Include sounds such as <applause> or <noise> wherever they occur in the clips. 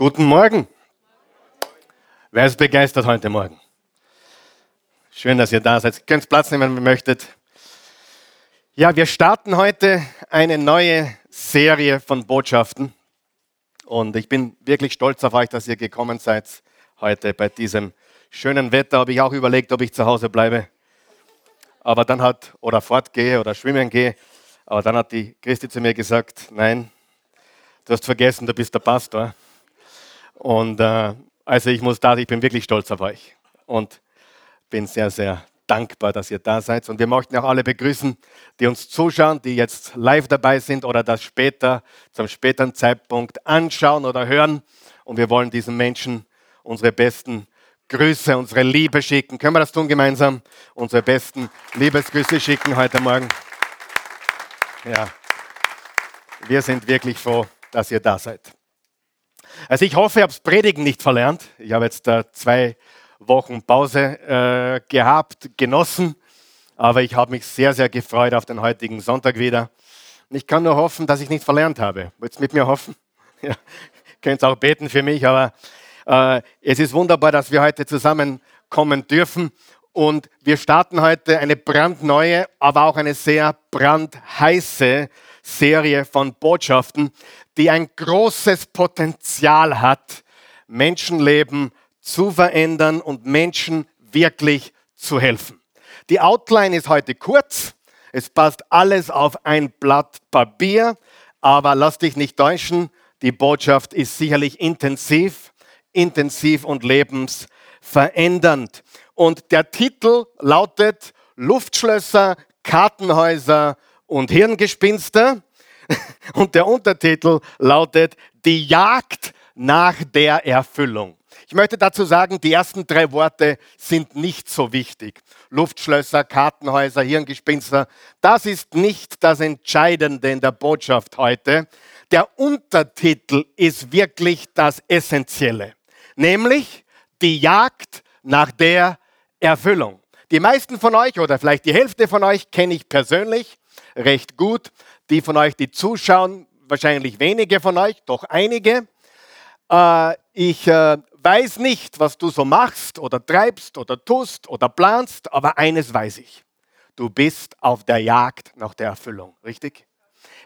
Guten Morgen. Wer ist begeistert heute Morgen? Schön, dass ihr da seid. Ihr könnt Platz nehmen, wenn ihr möchtet. Ja, wir starten heute eine neue Serie von Botschaften. Und ich bin wirklich stolz auf euch, dass ihr gekommen seid heute bei diesem schönen Wetter. Habe ich auch überlegt, ob ich zu Hause bleibe. Aber dann hat, oder fortgehe oder schwimmen gehe. Aber dann hat die Christi zu mir gesagt, nein, du hast vergessen, du bist der Pastor. Und äh, also ich muss da, ich bin wirklich stolz auf euch und bin sehr, sehr dankbar, dass ihr da seid. Und wir möchten auch alle begrüßen, die uns zuschauen, die jetzt live dabei sind oder das später, zum späteren Zeitpunkt anschauen oder hören. Und wir wollen diesen Menschen unsere besten Grüße, unsere Liebe schicken. Können wir das tun gemeinsam? Unsere besten Liebesgrüße schicken heute Morgen. Ja, wir sind wirklich froh, dass ihr da seid. Also ich hoffe, ihr habt Predigen nicht verlernt. Ich habe jetzt äh, zwei Wochen Pause äh, gehabt, genossen, aber ich habe mich sehr, sehr gefreut auf den heutigen Sonntag wieder. Und ich kann nur hoffen, dass ich nicht verlernt habe. Wollt ihr mit mir hoffen? <laughs> Ja, könnt auch beten für mich, aber äh, es ist wunderbar, dass wir heute zusammenkommen dürfen. Und wir starten heute eine brandneue, aber auch eine sehr brandheiße Serie von Botschaften, die ein großes Potenzial hat, Menschenleben zu verändern und Menschen wirklich zu helfen. Die Outline ist heute kurz. Es passt alles auf ein Blatt Papier, aber lass dich nicht täuschen. Die Botschaft ist sicherlich intensiv, intensiv und lebensverändernd. Und der Titel lautet Luftschlösser, Kartenhäuser und Hirngespinster. <laughs> Und der Untertitel lautet Die Jagd nach der Erfüllung. Ich möchte dazu sagen, die ersten drei Worte sind nicht so wichtig. Luftschlösser, Kartenhäuser, Hirngespinster, das ist nicht das Entscheidende in der Botschaft heute. Der Untertitel ist wirklich das Essentielle, nämlich die Jagd nach der Erfüllung. Die meisten von euch oder vielleicht die Hälfte von euch kenne ich persönlich recht gut. Die von euch, die zuschauen, wahrscheinlich wenige von euch, doch einige. Äh, ich äh, weiß nicht, was du so machst oder treibst oder tust oder planst, aber eines weiß ich. Du bist auf der Jagd nach der Erfüllung, richtig?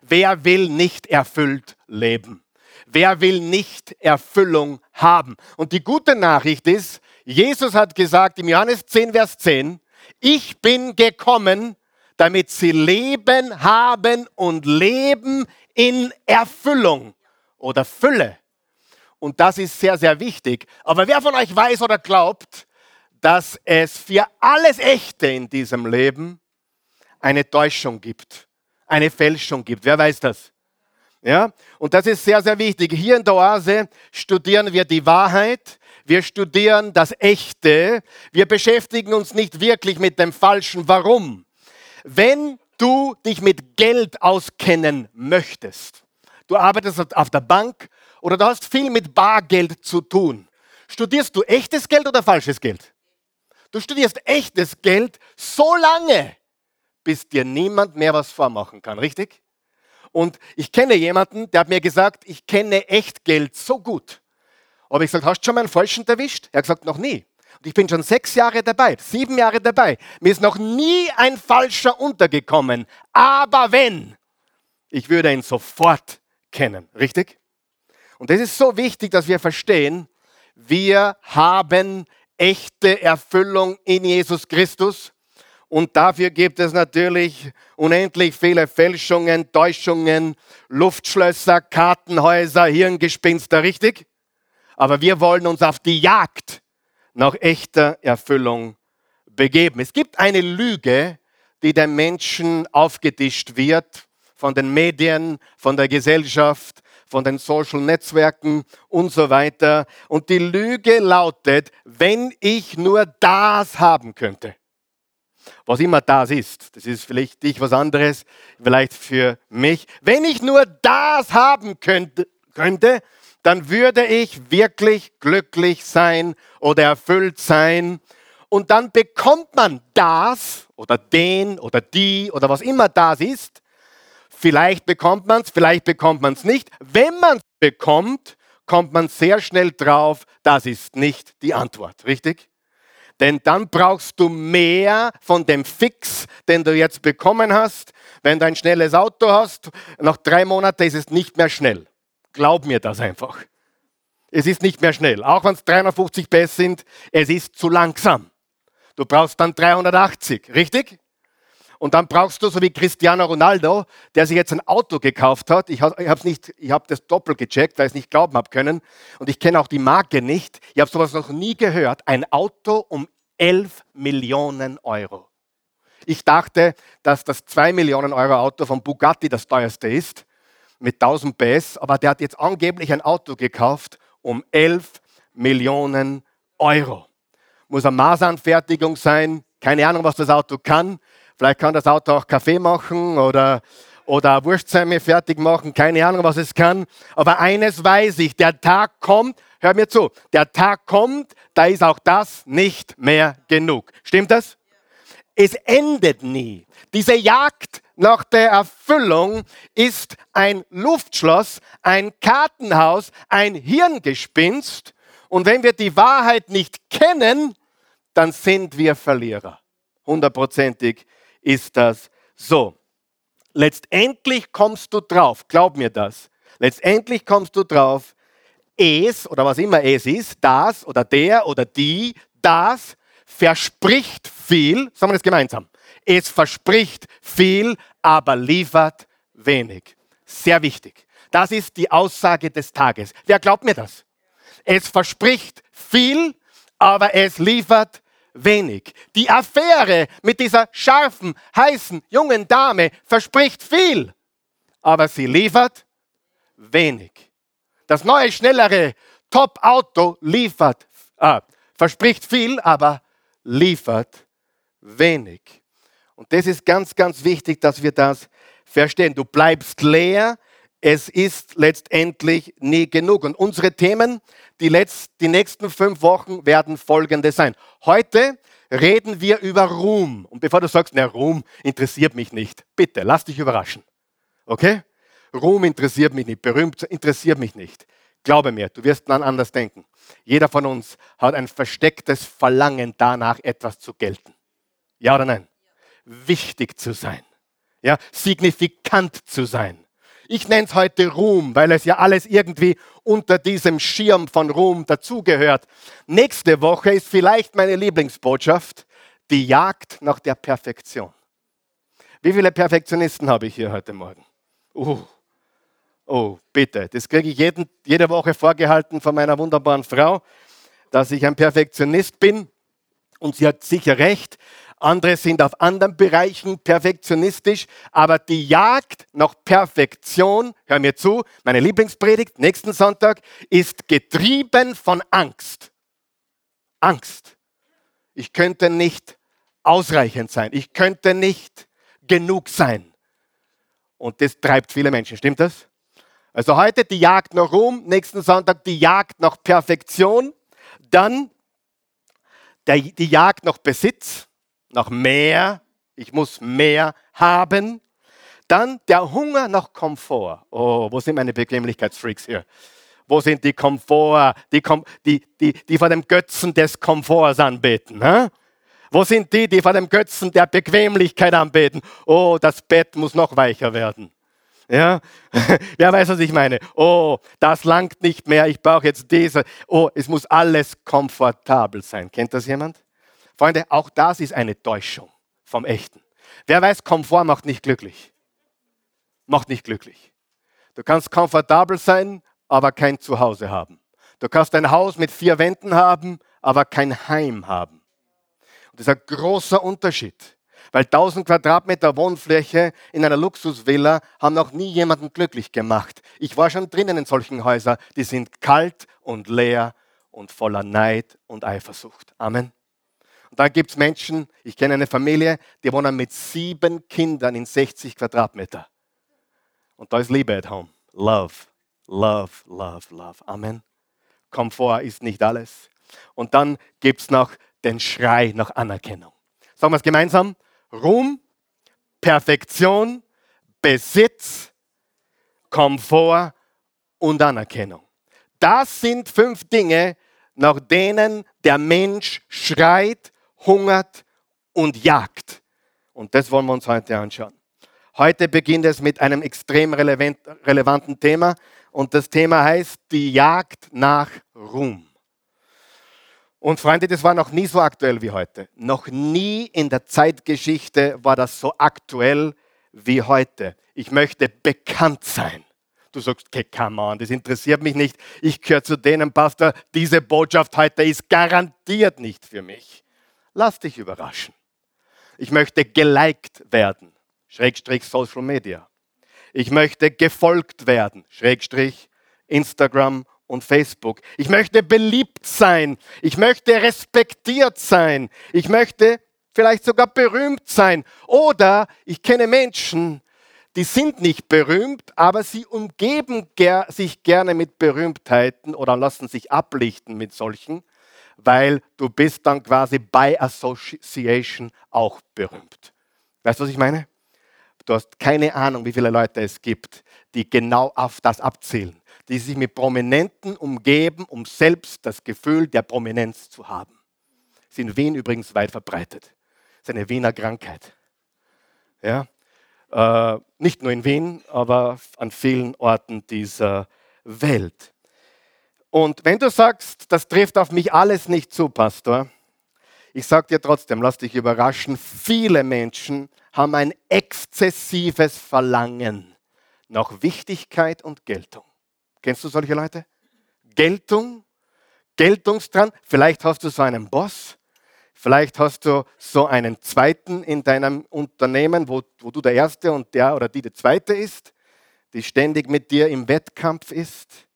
Wer will nicht erfüllt leben? Wer will nicht Erfüllung haben? Und die gute Nachricht ist, Jesus hat gesagt im Johannes 10, Vers 10, ich bin gekommen, damit sie Leben haben und leben in Erfüllung oder Fülle. Und das ist sehr, sehr wichtig. Aber wer von euch weiß oder glaubt, dass es für alles Echte in diesem Leben eine Täuschung gibt, eine Fälschung gibt? Wer weiß das? Ja? Und das ist sehr, sehr wichtig. Hier in der Oase studieren wir die Wahrheit, wir studieren das Echte, wir beschäftigen uns nicht wirklich mit dem Falschen. Warum? Wenn du dich mit Geld auskennen möchtest, du arbeitest auf der Bank oder du hast viel mit Bargeld zu tun, studierst du echtes Geld oder falsches Geld? Du studierst echtes Geld so lange, bis dir niemand mehr was vormachen kann, richtig? Und ich kenne jemanden, der hat mir gesagt, ich kenne Echtgeld so gut. Aber ich gesagt, hast du schon mal einen Falschen erwischt? Er hat gesagt, noch nie. Ich bin schon sechs Jahre dabei, sieben Jahre dabei. Mir ist noch nie ein Falscher untergekommen. Aber wenn, ich würde ihn sofort kennen. Richtig? Und es ist so wichtig, dass wir verstehen, wir haben echte Erfüllung in Jesus Christus. Und dafür gibt es natürlich unendlich viele Fälschungen, Täuschungen, Luftschlösser, Kartenhäuser, Hirngespinster, richtig? Aber wir wollen uns auf die Jagd nach echter Erfüllung begeben. Es gibt eine Lüge, die den Menschen aufgetischt wird von den Medien, von der Gesellschaft, von den Social Netzwerken und so weiter. Und die Lüge lautet, wenn ich nur das haben könnte. Was immer das ist, das ist vielleicht dich was anderes, vielleicht für mich. Wenn ich nur das haben könnte, könnte dann würde ich wirklich glücklich sein oder erfüllt sein. Und dann bekommt man das oder den oder die oder was immer das ist. Vielleicht bekommt man es, vielleicht bekommt man es nicht. Wenn man es bekommt, kommt man sehr schnell drauf, das ist nicht die Antwort, richtig? Denn dann brauchst du mehr von dem Fix, den du jetzt bekommen hast. Wenn du ein schnelles Auto hast, nach drei Monaten ist es nicht mehr schnell. Glaub mir das einfach. Es ist nicht mehr schnell. Auch wenn es 350 PS sind, es ist zu langsam. Du brauchst dann 380, richtig? Und dann brauchst du, so wie Cristiano Ronaldo, der sich jetzt ein Auto gekauft hat. Ich habe ich habe das doppelt gecheckt, weil ich es nicht glauben habe können. Und ich kenne auch die Marke nicht. Ich habe sowas noch nie gehört. Ein Auto um 11 Millionen Euro. Ich dachte, dass das 2 Millionen Euro Auto von Bugatti das teuerste ist, mit 1000 PS. Aber der hat jetzt angeblich ein Auto gekauft um 11 Millionen Euro. Muss eine Maßanfertigung sein. Keine Ahnung, was das Auto kann. Vielleicht kann das Auto auch Kaffee machen oder, oder Wurstsemme fertig machen. Keine Ahnung, was es kann. Aber eines weiß ich, der Tag kommt, hör mir zu, der Tag kommt, da ist auch das nicht mehr genug. Stimmt das? Es endet nie. Diese Jagd nach der Erfüllung ist ein Luftschloss, ein Kartenhaus, ein Hirngespinst. Und wenn wir die Wahrheit nicht kennen, dann sind wir Verlierer. Hundertprozentig ist das so. Letztendlich kommst du drauf, glaub mir das. Letztendlich kommst du drauf, es oder was immer es ist, das oder der oder die, das verspricht viel, sagen wir das gemeinsam. Es verspricht viel, aber liefert wenig. Sehr wichtig. Das ist die Aussage des Tages. Wer glaubt mir das? Es verspricht viel, aber es liefert wenig. Die Affäre mit dieser scharfen, heißen, jungen Dame verspricht viel, aber sie liefert wenig. Das neue, schnellere Top-Auto liefert, äh, verspricht viel, aber liefert wenig. Und das ist ganz, ganz wichtig, dass wir das verstehen. Du bleibst leer, es ist letztendlich nie genug. Und unsere Themen, die, letzt, die nächsten fünf Wochen werden folgende sein. Heute reden wir über Ruhm. Und bevor du sagst, na, Ruhm interessiert mich nicht, bitte, lass dich überraschen. Okay? Ruhm interessiert mich nicht, berühmt interessiert mich nicht. Glaube mir, du wirst dann anders denken. Jeder von uns hat ein verstecktes Verlangen danach, etwas zu gelten. Ja oder nein? Wichtig zu sein. Ja, signifikant zu sein. Ich nenne es heute Ruhm, weil es ja alles irgendwie unter diesem Schirm von Ruhm dazugehört. Nächste Woche ist vielleicht meine Lieblingsbotschaft, die Jagd nach der Perfektion. Wie viele Perfektionisten habe ich hier heute Morgen? Uh, oh, bitte. Das kriege ich jeden, jede Woche vorgehalten von meiner wunderbaren Frau, dass ich ein Perfektionist bin. Und sie hat sicher recht andere sind auf anderen Bereichen perfektionistisch, aber die Jagd nach Perfektion, hör mir zu, meine Lieblingspredigt nächsten Sonntag, ist getrieben von Angst. Angst. Ich könnte nicht ausreichend sein. Ich könnte nicht genug sein. Und das treibt viele Menschen. Stimmt das? Also heute die Jagd nach Ruhm, nächsten Sonntag die Jagd nach Perfektion, dann die Jagd nach Besitz, nach mehr, ich muss mehr haben. Dann der Hunger nach Komfort. Oh, wo sind meine Bequemlichkeitsfreaks hier? Wo sind die Komfort, die, die, die, die vor dem Götzen des Komforts anbeten? Hä? Wo sind die, die vor dem Götzen der Bequemlichkeit anbeten? Oh, das Bett muss noch weicher werden. Ja, <laughs> wer weiß, was ich meine? Oh, das langt nicht mehr, ich brauche jetzt diese. Oh, es muss alles komfortabel sein. Kennt das jemand? Freunde, auch das ist eine Täuschung vom Echten. Wer weiß, Komfort macht nicht glücklich. Macht nicht glücklich. Du kannst komfortabel sein, aber kein Zuhause haben. Du kannst ein Haus mit vier Wänden haben, aber kein Heim haben. Und das ist ein großer Unterschied. Weil 1000 Quadratmeter Wohnfläche in einer Luxusvilla haben noch nie jemanden glücklich gemacht. Ich war schon drinnen in solchen Häusern, die sind kalt und leer und voller Neid und Eifersucht. Amen. Und dann gibt es Menschen, ich kenne eine Familie, die wohnen mit sieben Kindern in 60 Quadratmeter. Und da ist Liebe at home. Love, love, love, love. Amen. Komfort ist nicht alles. Und dann gibt es noch den Schrei nach Anerkennung. Sagen wir es gemeinsam. Ruhm, Perfektion, Besitz, Komfort und Anerkennung. das sind fünf Dinge, nach denen der Mensch schreit, hungert und jagt. Und das wollen wir uns heute anschauen. Heute beginnt es mit einem extrem relevant, relevanten Thema und das Thema heißt die Jagd nach Ruhm. Und Freunde, das war noch nie so aktuell wie heute. Noch nie in der Zeitgeschichte war das so aktuell wie heute. Ich möchte bekannt sein. Du sagst, okay, come on, das interessiert mich nicht. Ich gehöre zu denen, Pastor, diese Botschaft heute ist garantiert nicht für mich. Lass dich überraschen. Ich möchte geliked werden, Schrägstrich Social Media. Ich möchte gefolgt werden, Schrägstrich Instagram und Facebook. Ich möchte beliebt sein. Ich möchte respektiert sein. Ich möchte vielleicht sogar berühmt sein. Oder ich kenne Menschen, die sind nicht berühmt, aber sie umgeben ger sich gerne mit Berühmtheiten oder lassen sich ablichten mit solchen, weil du bist dann quasi by Association auch berühmt. Weißt du, was ich meine? Du hast keine Ahnung, wie viele Leute es gibt, die genau auf das abzielen, die sich mit Prominenten umgeben, um selbst das Gefühl der Prominenz zu haben. Ist in Wien übrigens weit verbreitet. Ist eine Wiener Krankheit. Ja? Äh, nicht nur in Wien, aber an vielen Orten dieser Welt. Und wenn du sagst, das trifft auf mich alles nicht zu, Pastor, ich sage dir trotzdem, lass dich überraschen, viele Menschen haben ein exzessives Verlangen nach Wichtigkeit und Geltung. Kennst du solche Leute? Geltung, Geltungsdran. Vielleicht hast du so einen Boss, Vielleicht hast du so einen zweiten in deinem Unternehmen, wo, wo du der Erste und der oder die der Zweite ist, die ständig mit dir im Wettkampf ist.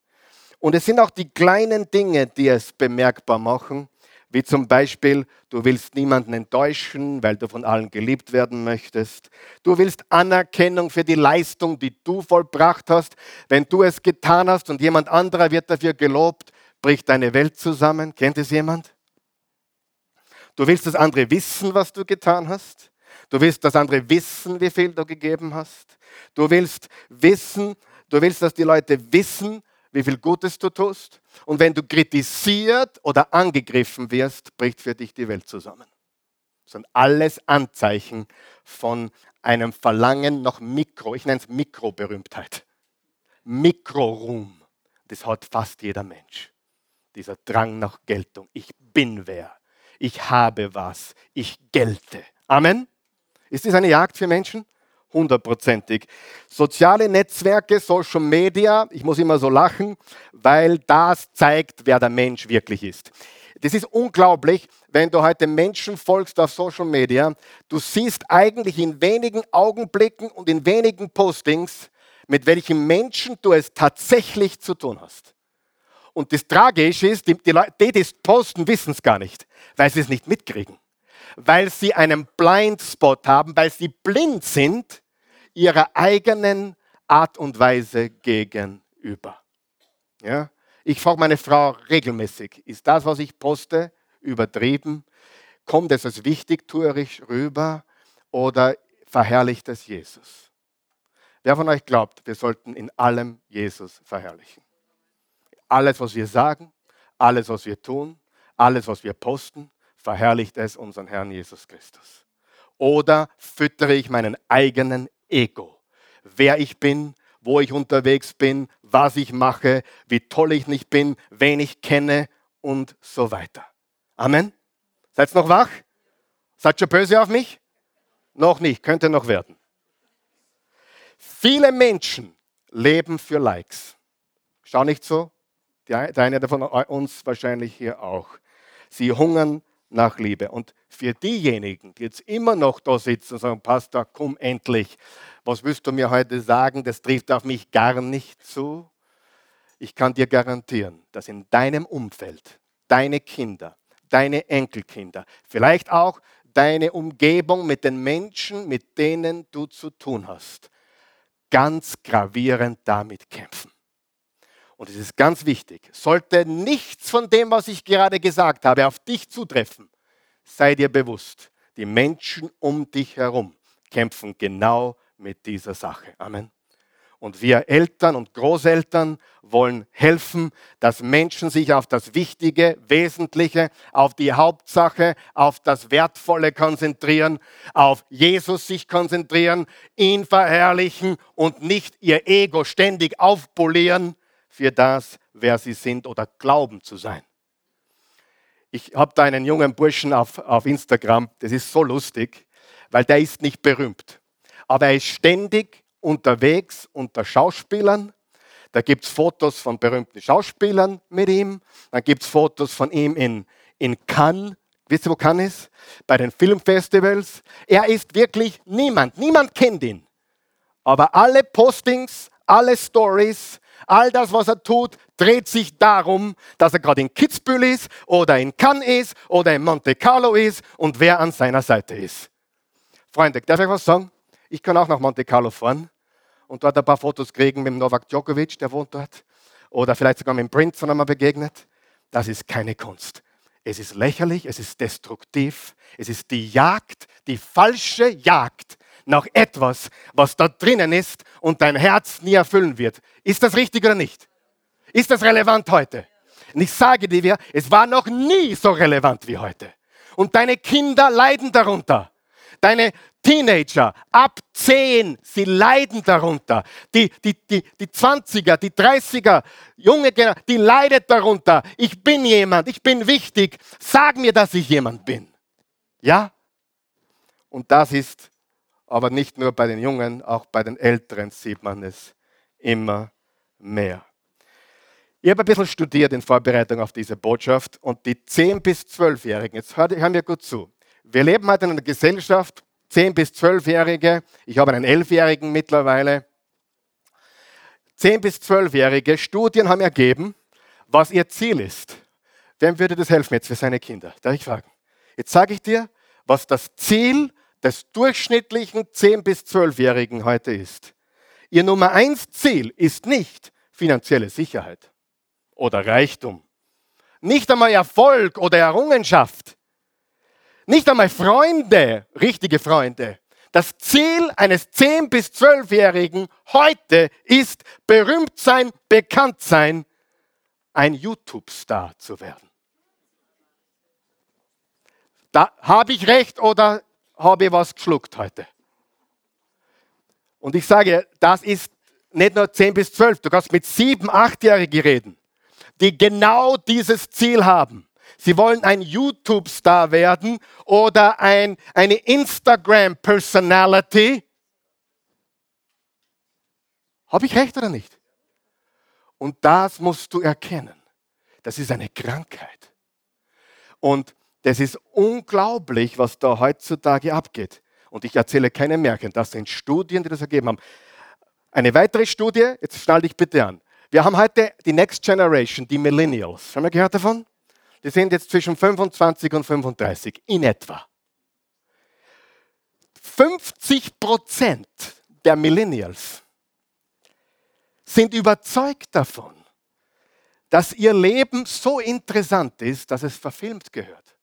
Und es sind auch die kleinen Dinge, die es bemerkbar machen, wie zum Beispiel, du willst niemanden enttäuschen, weil du von allen geliebt werden möchtest. Du willst Anerkennung für die Leistung, die du vollbracht hast. Wenn du es getan hast und jemand anderer wird dafür gelobt, bricht deine Welt zusammen. Kennt es jemand? Du willst, dass andere wissen, was du getan hast. Du willst, dass andere wissen, wie viel du gegeben hast. Du willst wissen, du willst, dass die Leute wissen, wie viel Gutes du tust. Und wenn du kritisiert oder angegriffen wirst, bricht für dich die Welt zusammen. Das sind alles Anzeichen von einem Verlangen nach Mikro, ich nenne es Mikroberühmtheit. Mikroruhm. Das hat fast jeder Mensch. Dieser Drang nach Geltung. Ich bin wer ich habe was, ich gelte. Amen. Ist das eine Jagd für Menschen? Hundertprozentig. Soziale Netzwerke, Social Media, ich muss immer so lachen, weil das zeigt, wer der Mensch wirklich ist. Das ist unglaublich, wenn du heute Menschen folgst auf Social Media. Du siehst eigentlich in wenigen Augenblicken und in wenigen Postings, mit welchen Menschen du es tatsächlich zu tun hast. Und das Tragische ist, die, die Leute, die das posten, wissen es gar nicht, weil sie es nicht mitkriegen. Weil sie einen Blindspot haben, weil sie blind sind ihrer eigenen Art und Weise gegenüber. Ja? Ich frage meine Frau regelmäßig, ist das, was ich poste, übertrieben? Kommt es als wichtigtuerisch rüber oder verherrlicht es Jesus? Wer von euch glaubt, wir sollten in allem Jesus verherrlichen? Alles, was wir sagen, alles, was wir tun, alles, was wir posten, verherrlicht es unseren Herrn Jesus Christus. Oder füttere ich meinen eigenen Ego, wer ich bin, wo ich unterwegs bin, was ich mache, wie toll ich nicht bin, wen ich kenne und so weiter. Amen. Seid noch wach? Seid schon böse auf mich? Noch nicht, könnte noch werden. Viele Menschen leben für Likes. Schau nicht so, der eine von uns wahrscheinlich hier auch. Sie hungern nach Liebe. Und für diejenigen, die jetzt immer noch da sitzen und sagen, Pastor, komm endlich, was willst du mir heute sagen? Das trifft auf mich gar nicht zu. Ich kann dir garantieren, dass in deinem Umfeld deine Kinder, deine Enkelkinder, vielleicht auch deine Umgebung mit den Menschen, mit denen du zu tun hast, ganz gravierend damit kämpfen und es ist ganz wichtig, sollte nichts von dem, was ich gerade gesagt habe, auf dich zutreffen, sei dir bewusst, die Menschen um dich herum kämpfen genau mit dieser Sache. Amen. Und wir Eltern und Großeltern wollen helfen, dass Menschen sich auf das Wichtige, Wesentliche, auf die Hauptsache, auf das Wertvolle konzentrieren, auf Jesus sich konzentrieren, ihn verherrlichen und nicht ihr Ego ständig aufpolieren für das, wer sie sind oder glauben zu sein. Ich habe da einen jungen Burschen auf, auf Instagram, das ist so lustig, weil der ist nicht berühmt. Aber er ist ständig unterwegs unter Schauspielern. Da gibt es Fotos von berühmten Schauspielern mit ihm. Dann gibt es Fotos von ihm in, in Cannes. Wisst ihr, wo Cannes ist? Bei den Filmfestivals. Er ist wirklich niemand. Niemand kennt ihn. Aber alle Postings, alle Stories, all das, was er tut, dreht sich darum, dass er gerade in Kitzbühel ist oder in Cannes ist oder in Monte Carlo ist und wer an seiner Seite ist. Freunde, darf ich was sagen? Ich kann auch nach Monte Carlo fahren und dort ein paar Fotos kriegen mit Novak Djokovic, der wohnt dort. Oder vielleicht sogar mit dem Prince, wenn er mal begegnet. Das ist keine Kunst. Es ist lächerlich, es ist destruktiv, es ist die Jagd, die falsche Jagd nach etwas, was da drinnen ist und dein Herz nie erfüllen wird. Ist das richtig oder nicht? Ist das relevant heute? Und ich sage dir, es war noch nie so relevant wie heute. Und deine Kinder leiden darunter. Deine Teenager ab 10, sie leiden darunter. Die, die, die, die 20er, die 30er, junge Generation, die leidet darunter. Ich bin jemand, ich bin wichtig. Sag mir, dass ich jemand bin. Ja? Und das ist aber nicht nur bei den Jungen, auch bei den Älteren sieht man es immer mehr. Ich habe ein bisschen studiert in Vorbereitung auf diese Botschaft und die 10- bis 12-Jährigen, jetzt hören wir gut zu. Wir leben heute in einer Gesellschaft, 10- bis 12-Jährige, ich habe einen 11-Jährigen mittlerweile. 10- bis 12-Jährige, Studien haben ergeben, was ihr Ziel ist. Wem würde das helfen jetzt für seine Kinder? Darf ich fragen? Jetzt sage ich dir, was das Ziel des durchschnittlichen 10- bis 12-Jährigen heute ist. Ihr Nummer 1 Ziel ist nicht finanzielle Sicherheit oder Reichtum. Nicht einmal Erfolg oder Errungenschaft. Nicht einmal Freunde, richtige Freunde. Das Ziel eines 10- bis 12-Jährigen heute ist, berühmt sein, bekannt sein, ein YouTube-Star zu werden. Da habe ich recht oder habe ich was geschluckt heute? Und ich sage, das ist nicht nur 10 bis 12, du kannst mit 7, 8-Jährigen reden, die genau dieses Ziel haben. Sie wollen ein YouTube-Star werden oder ein, eine Instagram-Personality. Habe ich recht oder nicht? Und das musst du erkennen. Das ist eine Krankheit. Und das ist unglaublich, was da heutzutage abgeht. Und ich erzähle keine Märchen, das sind Studien, die das ergeben haben. Eine weitere Studie, jetzt schnall dich bitte an. Wir haben heute die Next Generation, die Millennials. Haben wir gehört davon? Die sind jetzt zwischen 25 und 35 in etwa. 50 Prozent der Millennials sind überzeugt davon, dass ihr Leben so interessant ist, dass es verfilmt gehört.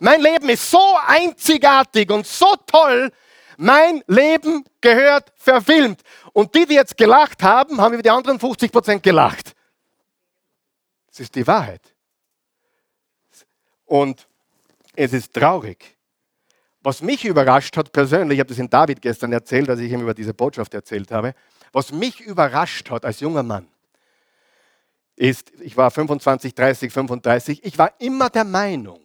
Mein Leben ist so einzigartig und so toll. Mein Leben gehört verfilmt. Und die, die jetzt gelacht haben, haben über die anderen 50 Prozent gelacht. Das ist die Wahrheit. Und es ist traurig. Was mich überrascht hat persönlich, ich habe das in David gestern erzählt, als ich ihm über diese Botschaft erzählt habe, was mich überrascht hat als junger Mann, ist, ich war 25, 30, 35, ich war immer der Meinung,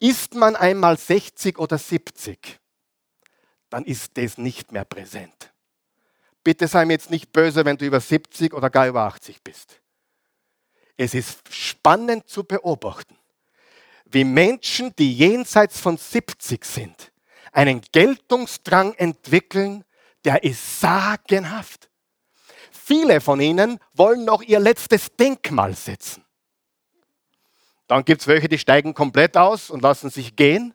ist man einmal 60 oder 70, dann ist das nicht mehr präsent. Bitte sei mir jetzt nicht böse, wenn du über 70 oder gar über 80 bist. Es ist spannend zu beobachten, wie Menschen, die jenseits von 70 sind, einen Geltungsdrang entwickeln, der ist sagenhaft. Viele von ihnen wollen noch ihr letztes Denkmal setzen. Dann gibt es welche, die steigen komplett aus und lassen sich gehen.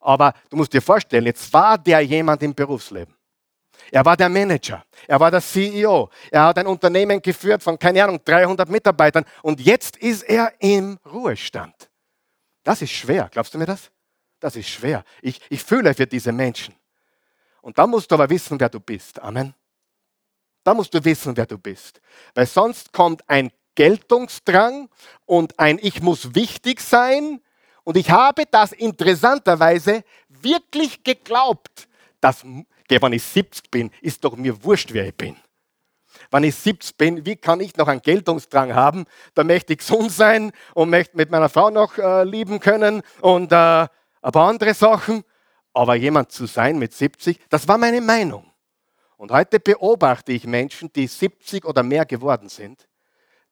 Aber du musst dir vorstellen, jetzt war der jemand im Berufsleben. Er war der Manager, er war der CEO, er hat ein Unternehmen geführt von, keine Ahnung, 300 Mitarbeitern und jetzt ist er im Ruhestand. Das ist schwer, glaubst du mir das? Das ist schwer. Ich, ich fühle für diese Menschen. Und da musst du aber wissen, wer du bist. Amen. Da musst du wissen, wer du bist. Weil sonst kommt ein Geltungsdrang und ein Ich muss wichtig sein. Und ich habe das interessanterweise wirklich geglaubt, dass, wenn ich 70 bin, ist doch mir wurscht, wer ich bin. Wenn ich 70 bin, wie kann ich noch einen Geltungsdrang haben? Da möchte ich gesund sein und möchte mit meiner Frau noch äh, lieben können und äh, ein paar andere Sachen. Aber jemand zu sein mit 70, das war meine Meinung. Und heute beobachte ich Menschen, die 70 oder mehr geworden sind,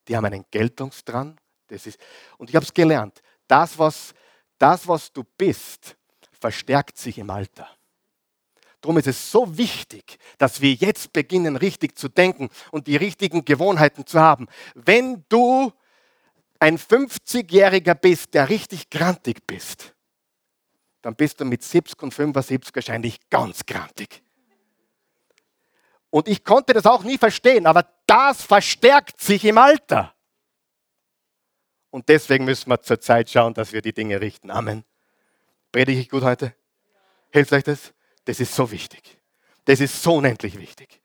die haben einen Geltungsdrang. Das ist, und ich habe es gelernt, das was, das, was du bist, verstärkt sich im Alter. Darum ist es so wichtig, dass wir jetzt beginnen, richtig zu denken und die richtigen Gewohnheiten zu haben. Wenn du ein 50-Jähriger bist, der richtig grantig bist, dann bist du mit 70 und 75 wahrscheinlich ganz grantig. Und ich konnte das auch nie verstehen, aber das verstärkt sich im Alter. Und deswegen müssen wir zur Zeit schauen, dass wir die Dinge richten. Amen. Predige ich gut heute? Hilft euch das? Das ist so wichtig. Das ist so unendlich wichtig.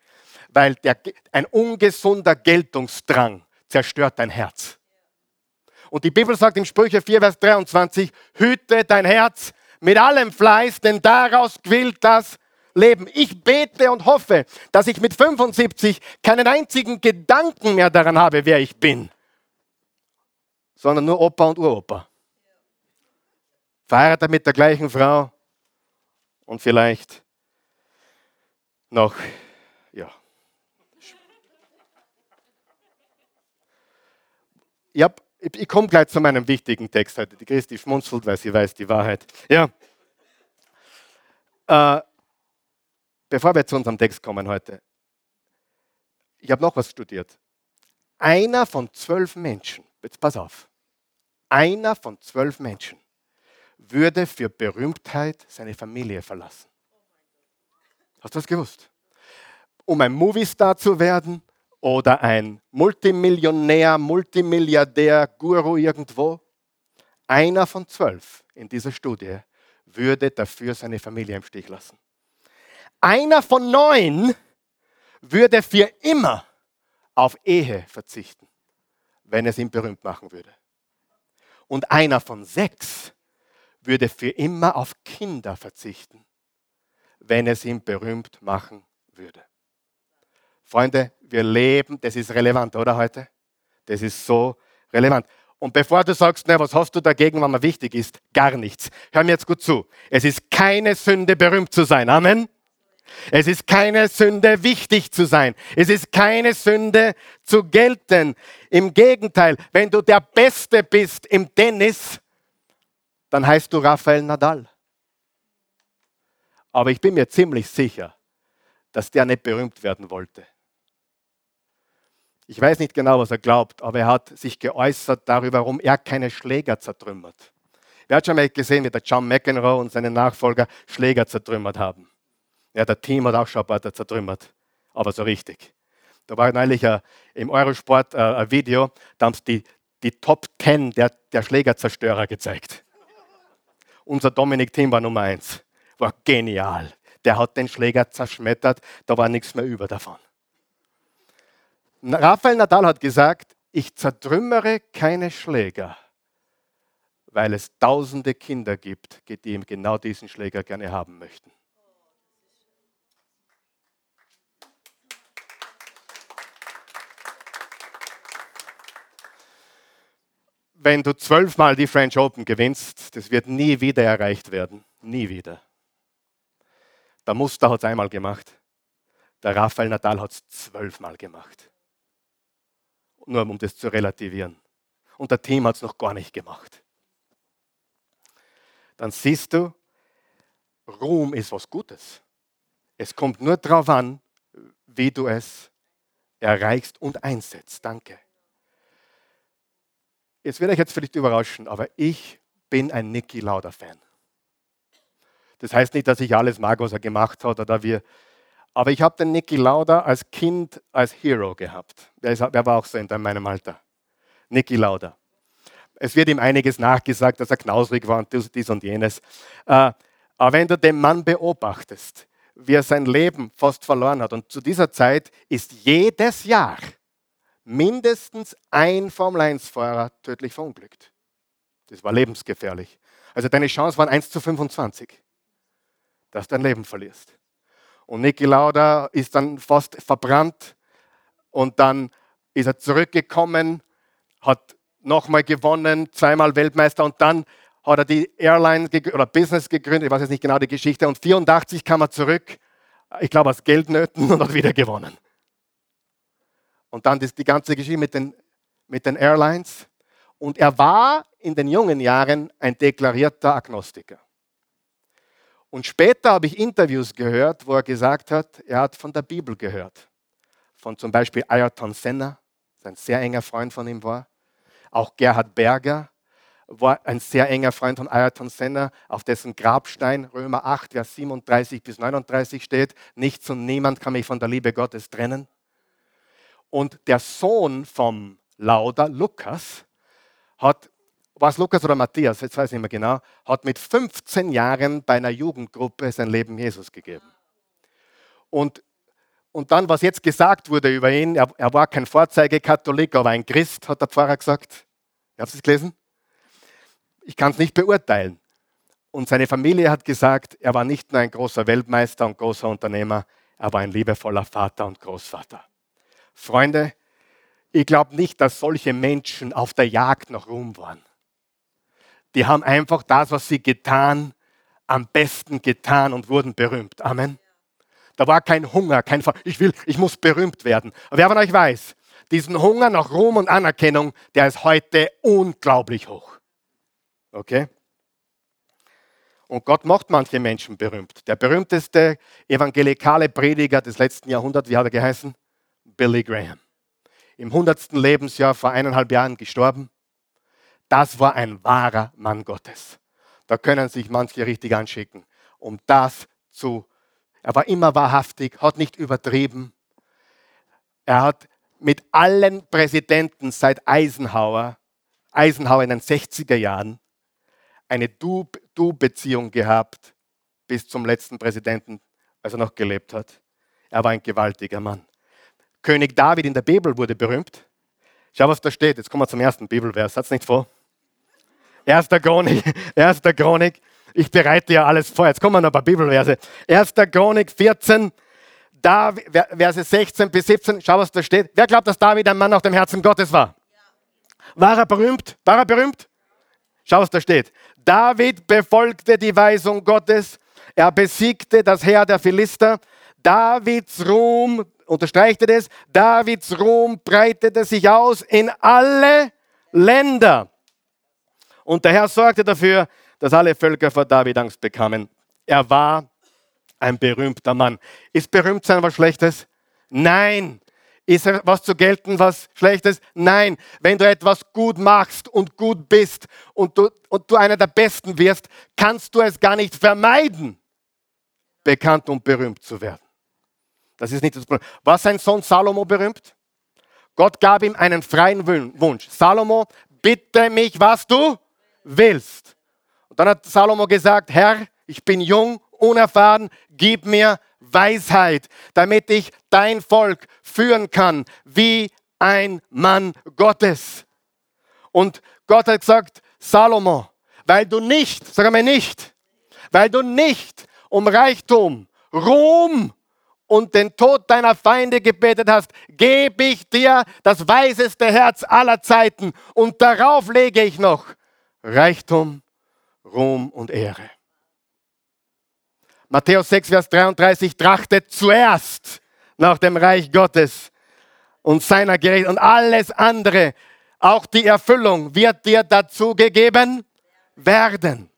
Weil der, ein ungesunder Geltungsdrang zerstört dein Herz. Und die Bibel sagt im Sprüche 4, Vers 23, hüte dein Herz mit allem Fleiß, denn daraus quillt das leben. Ich bete und hoffe, dass ich mit 75 keinen einzigen Gedanken mehr daran habe, wer ich bin, sondern nur Opa und Uropa. Verheiratet mit der gleichen Frau und vielleicht noch, ja. Ich, ich komme gleich zu meinem wichtigen Text heute. Die Christi schmunzelt, weil sie weiß die Wahrheit. Ja. Äh, Bevor wir zu unserem Text kommen heute, ich habe noch was studiert. Einer von zwölf Menschen, jetzt pass auf, einer von zwölf Menschen würde für Berühmtheit seine Familie verlassen. Hast du das gewusst? Um ein Moviestar zu werden oder ein Multimillionär, Multimilliardär, Guru irgendwo, einer von zwölf in dieser Studie würde dafür seine Familie im Stich lassen. Einer von neun würde für immer auf Ehe verzichten, wenn es ihn berühmt machen würde. Und einer von sechs würde für immer auf Kinder verzichten, wenn es ihn berühmt machen würde. Freunde, wir leben, das ist relevant, oder heute? Das ist so relevant. Und bevor du sagst, na, was hast du dagegen, wenn man wichtig ist? Gar nichts. Hör mir jetzt gut zu. Es ist keine Sünde, berühmt zu sein. Amen. Es ist keine Sünde, wichtig zu sein. Es ist keine Sünde, zu gelten. Im Gegenteil, wenn du der Beste bist im Tennis, dann heißt du Rafael Nadal. Aber ich bin mir ziemlich sicher, dass der nicht berühmt werden wollte. Ich weiß nicht genau, was er glaubt, aber er hat sich geäußert darüber, warum er keine Schläger zertrümmert. Wer hat schon mal gesehen, wie der John McEnroe und seine Nachfolger Schläger zertrümmert haben? Ja, der Team hat auch schon ein paar zertrümmert, aber so richtig. Da war neulich ein, im Eurosport ein, äh, ein Video, da haben sie die, die Top 10 der, der Schlägerzerstörer gezeigt. Unser Dominik Team war Nummer 1. War genial. Der hat den Schläger zerschmettert, da war nichts mehr über davon. Rafael Nadal hat gesagt, ich zertrümmere keine Schläger, weil es tausende Kinder gibt, die genau diesen Schläger gerne haben möchten. Wenn du zwölfmal die French Open gewinnst, das wird nie wieder erreicht werden. Nie wieder. Der Muster hat es einmal gemacht. Der Rafael Nadal hat es zwölfmal gemacht. Nur um das zu relativieren. Und der Team hat es noch gar nicht gemacht. Dann siehst du, Ruhm ist was Gutes. Es kommt nur darauf an, wie du es erreichst und einsetzt. Danke. Jetzt werde ich jetzt vielleicht überraschen, aber ich bin ein Niki Lauda-Fan. Das heißt nicht, dass ich alles mag, was er gemacht hat oder wir. Aber ich habe den Niki Lauda als Kind als Hero gehabt. Der, war auch so in meinem Alter. Niki Lauda. Es wird ihm einiges nachgesagt, dass er knausrig war und dies und jenes. Äh, aber wenn du den Mann beobachtest, wie er sein Leben fast verloren hat. Und zu dieser Zeit ist jedes Jahr mindestens ein Formel-1-Fahrer tödlich verunglückt. Das war lebensgefährlich. Also deine Chance waren 1 zu 25, dass du dein Leben verlierst. Und Niki Lauda ist dann fast verbrannt und dann ist er zurückgekommen, hat nochmal gewonnen, zweimal Weltmeister und dann hat er die Airline oder Business gegründet, ich weiß jetzt nicht genau die Geschichte, und 84 kam er zurück, ich glaube aus Geldnöten <laughs> und hat wieder gewonnen. Und dann die ganze Geschichte mit den, mit den Airlines. Und er war in den jungen Jahren ein deklarierter Agnostiker. Und später habe ich Interviews gehört, wo er gesagt hat, er hat von der Bibel gehört. Von zum Beispiel Ayrton Senna, ein sehr enger Freund von ihm war. Auch Gerhard Berger war ein sehr enger Freund von Ayrton Senna, auf dessen Grabstein Römer 8, Vers 37 bis 39 steht, nichts und niemand kann mich von der Liebe Gottes trennen. Und der Sohn vom Lauder, Lukas, hat, war es Lukas oder Matthias, jetzt weiß ich nicht mehr genau, hat mit 15 Jahren bei einer Jugendgruppe sein Leben Jesus gegeben. Und, und dann, was jetzt gesagt wurde über ihn, er, er war kein Vorzeigekatholik, aber ein Christ, hat der Pfarrer gesagt. Habt ihr es gelesen? Ich kann es nicht beurteilen. Und seine Familie hat gesagt, er war nicht nur ein großer Weltmeister und großer Unternehmer, er war ein liebevoller Vater und Großvater. Freunde, ich glaube nicht, dass solche Menschen auf der Jagd nach Ruhm waren. Die haben einfach das, was sie getan, am besten getan und wurden berühmt. Amen. Da war kein Hunger, kein Ver ich will, ich muss berühmt werden. Aber wer von euch weiß, diesen Hunger nach Ruhm und Anerkennung, der ist heute unglaublich hoch. Okay? Und Gott macht manche Menschen berühmt. Der berühmteste evangelikale Prediger des letzten Jahrhunderts, wie hat er geheißen? Billy Graham. Im 100. Lebensjahr vor eineinhalb Jahren gestorben. Das war ein wahrer Mann Gottes. Da können sich manche richtig anschicken, um das zu. Er war immer wahrhaftig, hat nicht übertrieben. Er hat mit allen Präsidenten seit Eisenhower, Eisenhower in den 60er Jahren, eine Du-Beziehung gehabt bis zum letzten Präsidenten, als er noch gelebt hat. Er war ein gewaltiger Mann. König David in der Bibel wurde berühmt. Schau, was da steht. Jetzt kommen wir zum ersten Bibelvers. Hat's nicht vor? Erster Chronik, <laughs> erster Chronik. Ich bereite ja alles vor. Jetzt kommen noch ein paar Bibelverse. Erster Chronik 14, David, Verse 16 bis 17. Schau, was da steht. Wer glaubt, dass David ein Mann nach dem Herzen Gottes war? War er berühmt? War er berühmt? Schau, was da steht. David befolgte die Weisung Gottes. Er besiegte das Heer der Philister. Davids Ruhm unterstreicht er das, Davids Ruhm breitete sich aus in alle Länder. Und der Herr sorgte dafür, dass alle Völker vor David Angst bekamen. Er war ein berühmter Mann. Ist berühmt sein was Schlechtes? Nein. Ist was zu gelten, was Schlechtes? Nein. Wenn du etwas gut machst und gut bist und du, und du einer der Besten wirst, kannst du es gar nicht vermeiden, bekannt und berühmt zu werden. Das ist nicht das Problem. War sein Sohn Salomo berühmt? Gott gab ihm einen freien Wunsch. Salomo, bitte mich, was du willst. Und dann hat Salomo gesagt, Herr, ich bin jung, unerfahren, gib mir Weisheit, damit ich dein Volk führen kann, wie ein Mann Gottes. Und Gott hat gesagt, Salomo, weil du nicht, sag einmal nicht, weil du nicht um Reichtum, Ruhm und den Tod deiner Feinde gebetet hast, gebe ich dir das weiseste Herz aller Zeiten und darauf lege ich noch Reichtum, Ruhm und Ehre. Matthäus 6, Vers 33, trachtet zuerst nach dem Reich Gottes und seiner Gerechtigkeit und alles andere, auch die Erfüllung, wird dir dazu gegeben werden.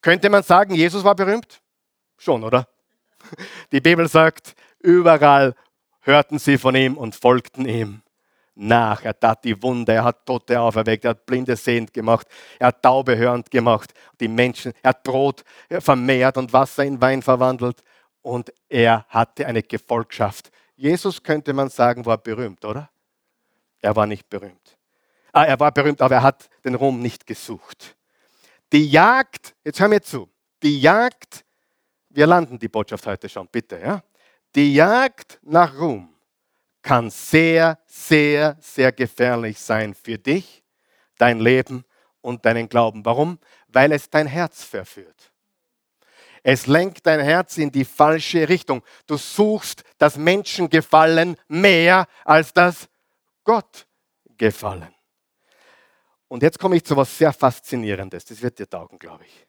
Könnte man sagen, Jesus war berühmt? Schon, oder? Die Bibel sagt, überall hörten sie von ihm und folgten ihm nach. Er tat die Wunder, er hat Tote auferweckt, er hat Blinde sehend gemacht, er hat Taube hörend gemacht, die Menschen, er hat Brot vermehrt und Wasser in Wein verwandelt und er hatte eine Gefolgschaft. Jesus könnte man sagen, war berühmt, oder? Er war nicht berühmt. Ah, er war berühmt, aber er hat den Ruhm nicht gesucht. Die Jagd, jetzt hör mir zu, die Jagd wir landen die Botschaft heute schon, bitte. Ja? Die Jagd nach Ruhm kann sehr, sehr, sehr gefährlich sein für dich, dein Leben und deinen Glauben. Warum? Weil es dein Herz verführt. Es lenkt dein Herz in die falsche Richtung. Du suchst das Menschengefallen mehr als das Gott gefallen. Und jetzt komme ich zu etwas sehr Faszinierendes. Das wird dir taugen, glaube ich.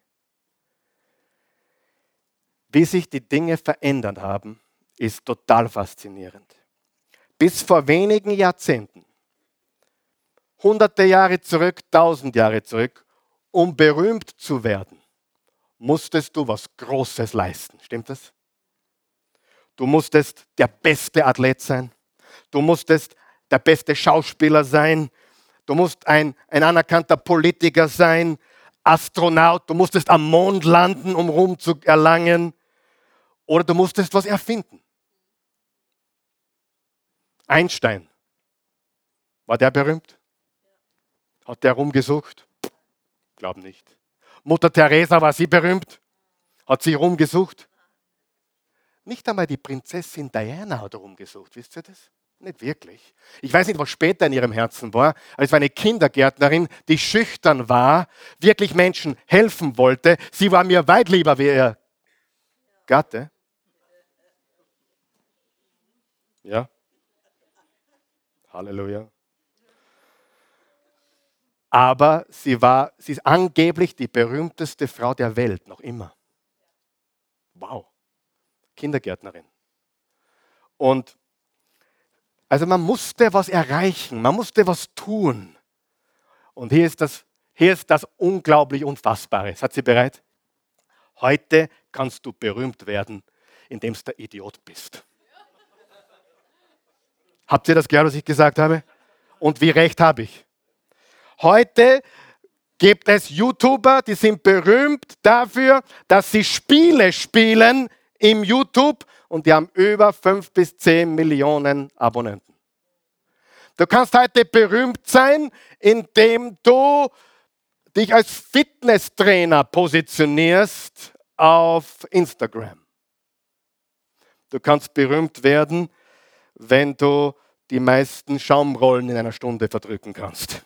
Wie sich die Dinge verändert haben, ist total faszinierend. Bis vor wenigen Jahrzehnten, hunderte Jahre zurück, tausend Jahre zurück, um berühmt zu werden, musstest du was Großes leisten. Stimmt das? Du musstest der beste Athlet sein. Du musstest der beste Schauspieler sein. Du musst ein, ein anerkannter Politiker sein, Astronaut. Du musstest am Mond landen, um Ruhm zu erlangen. Oder du musstest was erfinden. Einstein, war der berühmt? Hat der rumgesucht? Glaub nicht. Mutter Teresa, war sie berühmt? Hat sie rumgesucht? Nicht einmal die Prinzessin Diana hat rumgesucht, wisst ihr das? Nicht wirklich. Ich weiß nicht, was später in ihrem Herzen war, aber es war eine Kindergärtnerin, die schüchtern war, wirklich Menschen helfen wollte. Sie war mir weit lieber wie ihr Gatte. Ja. Halleluja. Aber sie war, sie ist angeblich die berühmteste Frau der Welt, noch immer. Wow. Kindergärtnerin. Und also man musste was erreichen, man musste was tun. Und hier ist das, hier ist das unglaublich Unfassbare. Seid ihr bereit? Heute kannst du berühmt werden, indem du der Idiot bist. Habt ihr das gehört, was ich gesagt habe? Und wie recht habe ich? Heute gibt es YouTuber, die sind berühmt dafür, dass sie Spiele spielen im YouTube und die haben über 5 bis 10 Millionen Abonnenten. Du kannst heute berühmt sein, indem du dich als Fitnesstrainer positionierst auf Instagram. Du kannst berühmt werden, wenn du die meisten Schaumrollen in einer Stunde verdrücken kannst.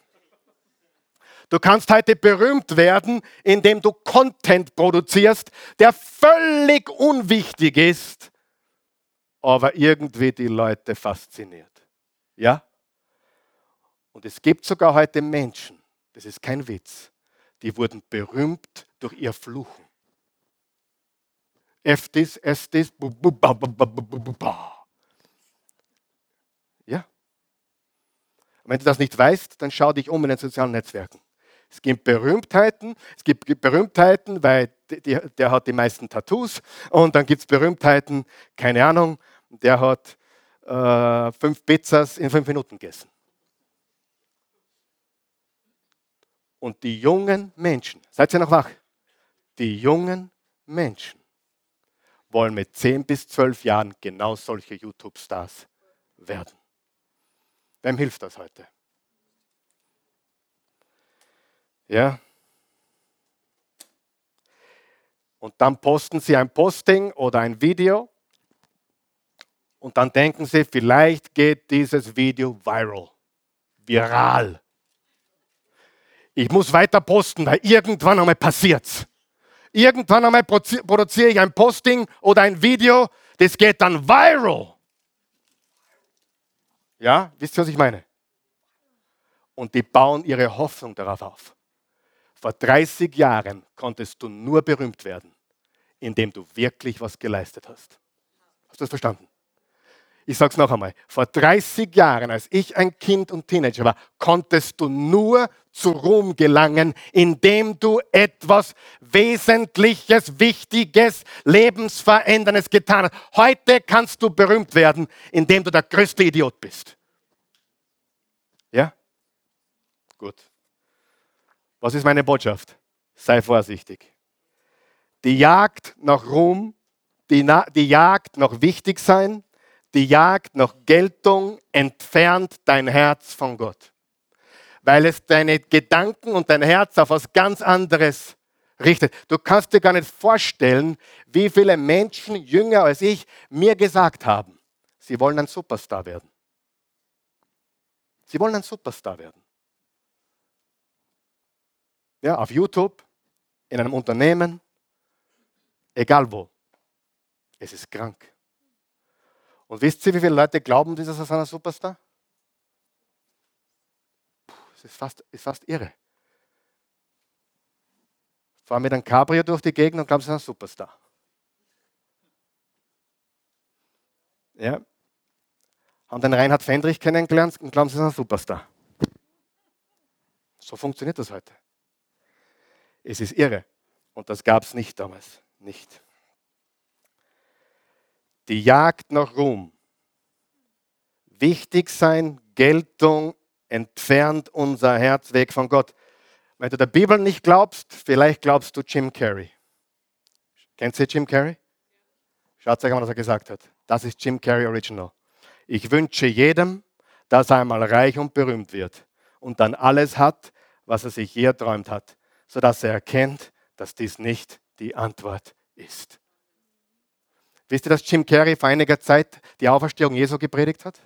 Du kannst heute berühmt werden, indem du Content produzierst, der völlig unwichtig ist, aber irgendwie die Leute fasziniert. Ja? Und es gibt sogar heute Menschen, das ist kein Witz, die wurden berühmt durch ihr Fluchen. Eftis, estis, bu, bu, ba, ba, ba, ba, ba, ba. Und wenn du das nicht weißt, dann schau dich um in den sozialen Netzwerken. Es gibt Berühmtheiten, es gibt Berühmtheiten, weil die, der hat die meisten Tattoos. Und dann gibt es Berühmtheiten, keine Ahnung, der hat äh, fünf Pizzas in fünf Minuten gegessen. Und die jungen Menschen, seid ihr noch wach? Die jungen Menschen wollen mit 10 bis 12 Jahren genau solche YouTube-Stars werden. Wem hilft das heute? Ja. Und dann posten sie ein Posting oder ein Video und dann denken sie, vielleicht geht dieses Video viral, viral. Ich muss weiter posten, weil irgendwann einmal passiert's. Irgendwann einmal produziere ich ein Posting oder ein Video, das geht dann viral. Ja, wisst ihr, was ich meine? Und die bauen ihre Hoffnung darauf auf. Vor 30 Jahren konntest du nur berühmt werden, indem du wirklich was geleistet hast. Hast du das verstanden? Ich sage es noch einmal. Vor 30 Jahren, als ich ein Kind und Teenager war, konntest du nur zu Ruhm gelangen, indem du etwas Wesentliches, Wichtiges, Lebensveränderndes getan hast. Heute kannst du berühmt werden, indem du der größte Idiot bist. Ja? Gut. Was ist meine Botschaft? Sei vorsichtig. Die Jagd nach Ruhm, die, die Jagd nach Wichtigsein, die Jagd nach Geltung entfernt dein Herz von Gott weil es deine Gedanken und dein Herz auf was ganz anderes richtet. Du kannst dir gar nicht vorstellen, wie viele Menschen, jünger als ich, mir gesagt haben, sie wollen ein Superstar werden. Sie wollen ein Superstar werden. Ja, auf YouTube, in einem Unternehmen, egal wo. Es ist krank. Und wisst ihr, wie viele Leute glauben, dieses ist ein Superstar? Es ist fast, ist fast irre. Fahren mit einem Cabrio durch die Gegend und glauben, sie sind ein Superstar. Ja. Haben den Reinhard Fendrich kennengelernt und glauben, sie sind ein Superstar. So funktioniert das heute. Es ist irre. Und das gab es nicht damals. Nicht. Die Jagd nach Ruhm. Wichtig sein, Geltung entfernt unser Herz weg von Gott. Wenn du der Bibel nicht glaubst, vielleicht glaubst du Jim Carrey. Kennt ihr Jim Carrey? Schaut euch an, was er gesagt hat. Das ist Jim Carrey Original. Ich wünsche jedem, dass er einmal reich und berühmt wird und dann alles hat, was er sich je erträumt hat, sodass er erkennt, dass dies nicht die Antwort ist. Wisst ihr, dass Jim Carrey vor einiger Zeit die Auferstehung Jesu gepredigt hat?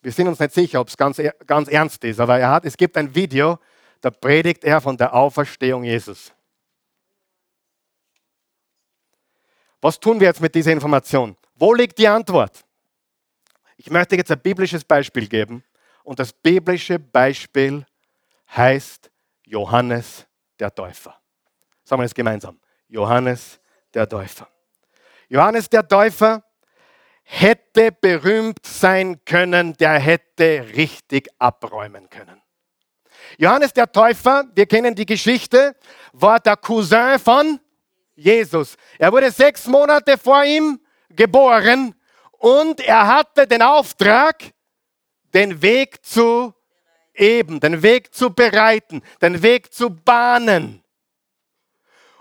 Wir sind uns nicht sicher, ob es ganz, ganz ernst ist, aber er hat, es gibt ein Video, da predigt er von der Auferstehung Jesus. Was tun wir jetzt mit dieser Information? Wo liegt die Antwort? Ich möchte jetzt ein biblisches Beispiel geben und das biblische Beispiel heißt Johannes der Täufer. Sagen wir es gemeinsam. Johannes der Täufer. Johannes der Täufer hätte berühmt sein können, der hätte richtig abräumen können. Johannes der Täufer, wir kennen die Geschichte, war der Cousin von Jesus. Er wurde sechs Monate vor ihm geboren und er hatte den Auftrag, den Weg zu eben, den Weg zu bereiten, den Weg zu bahnen.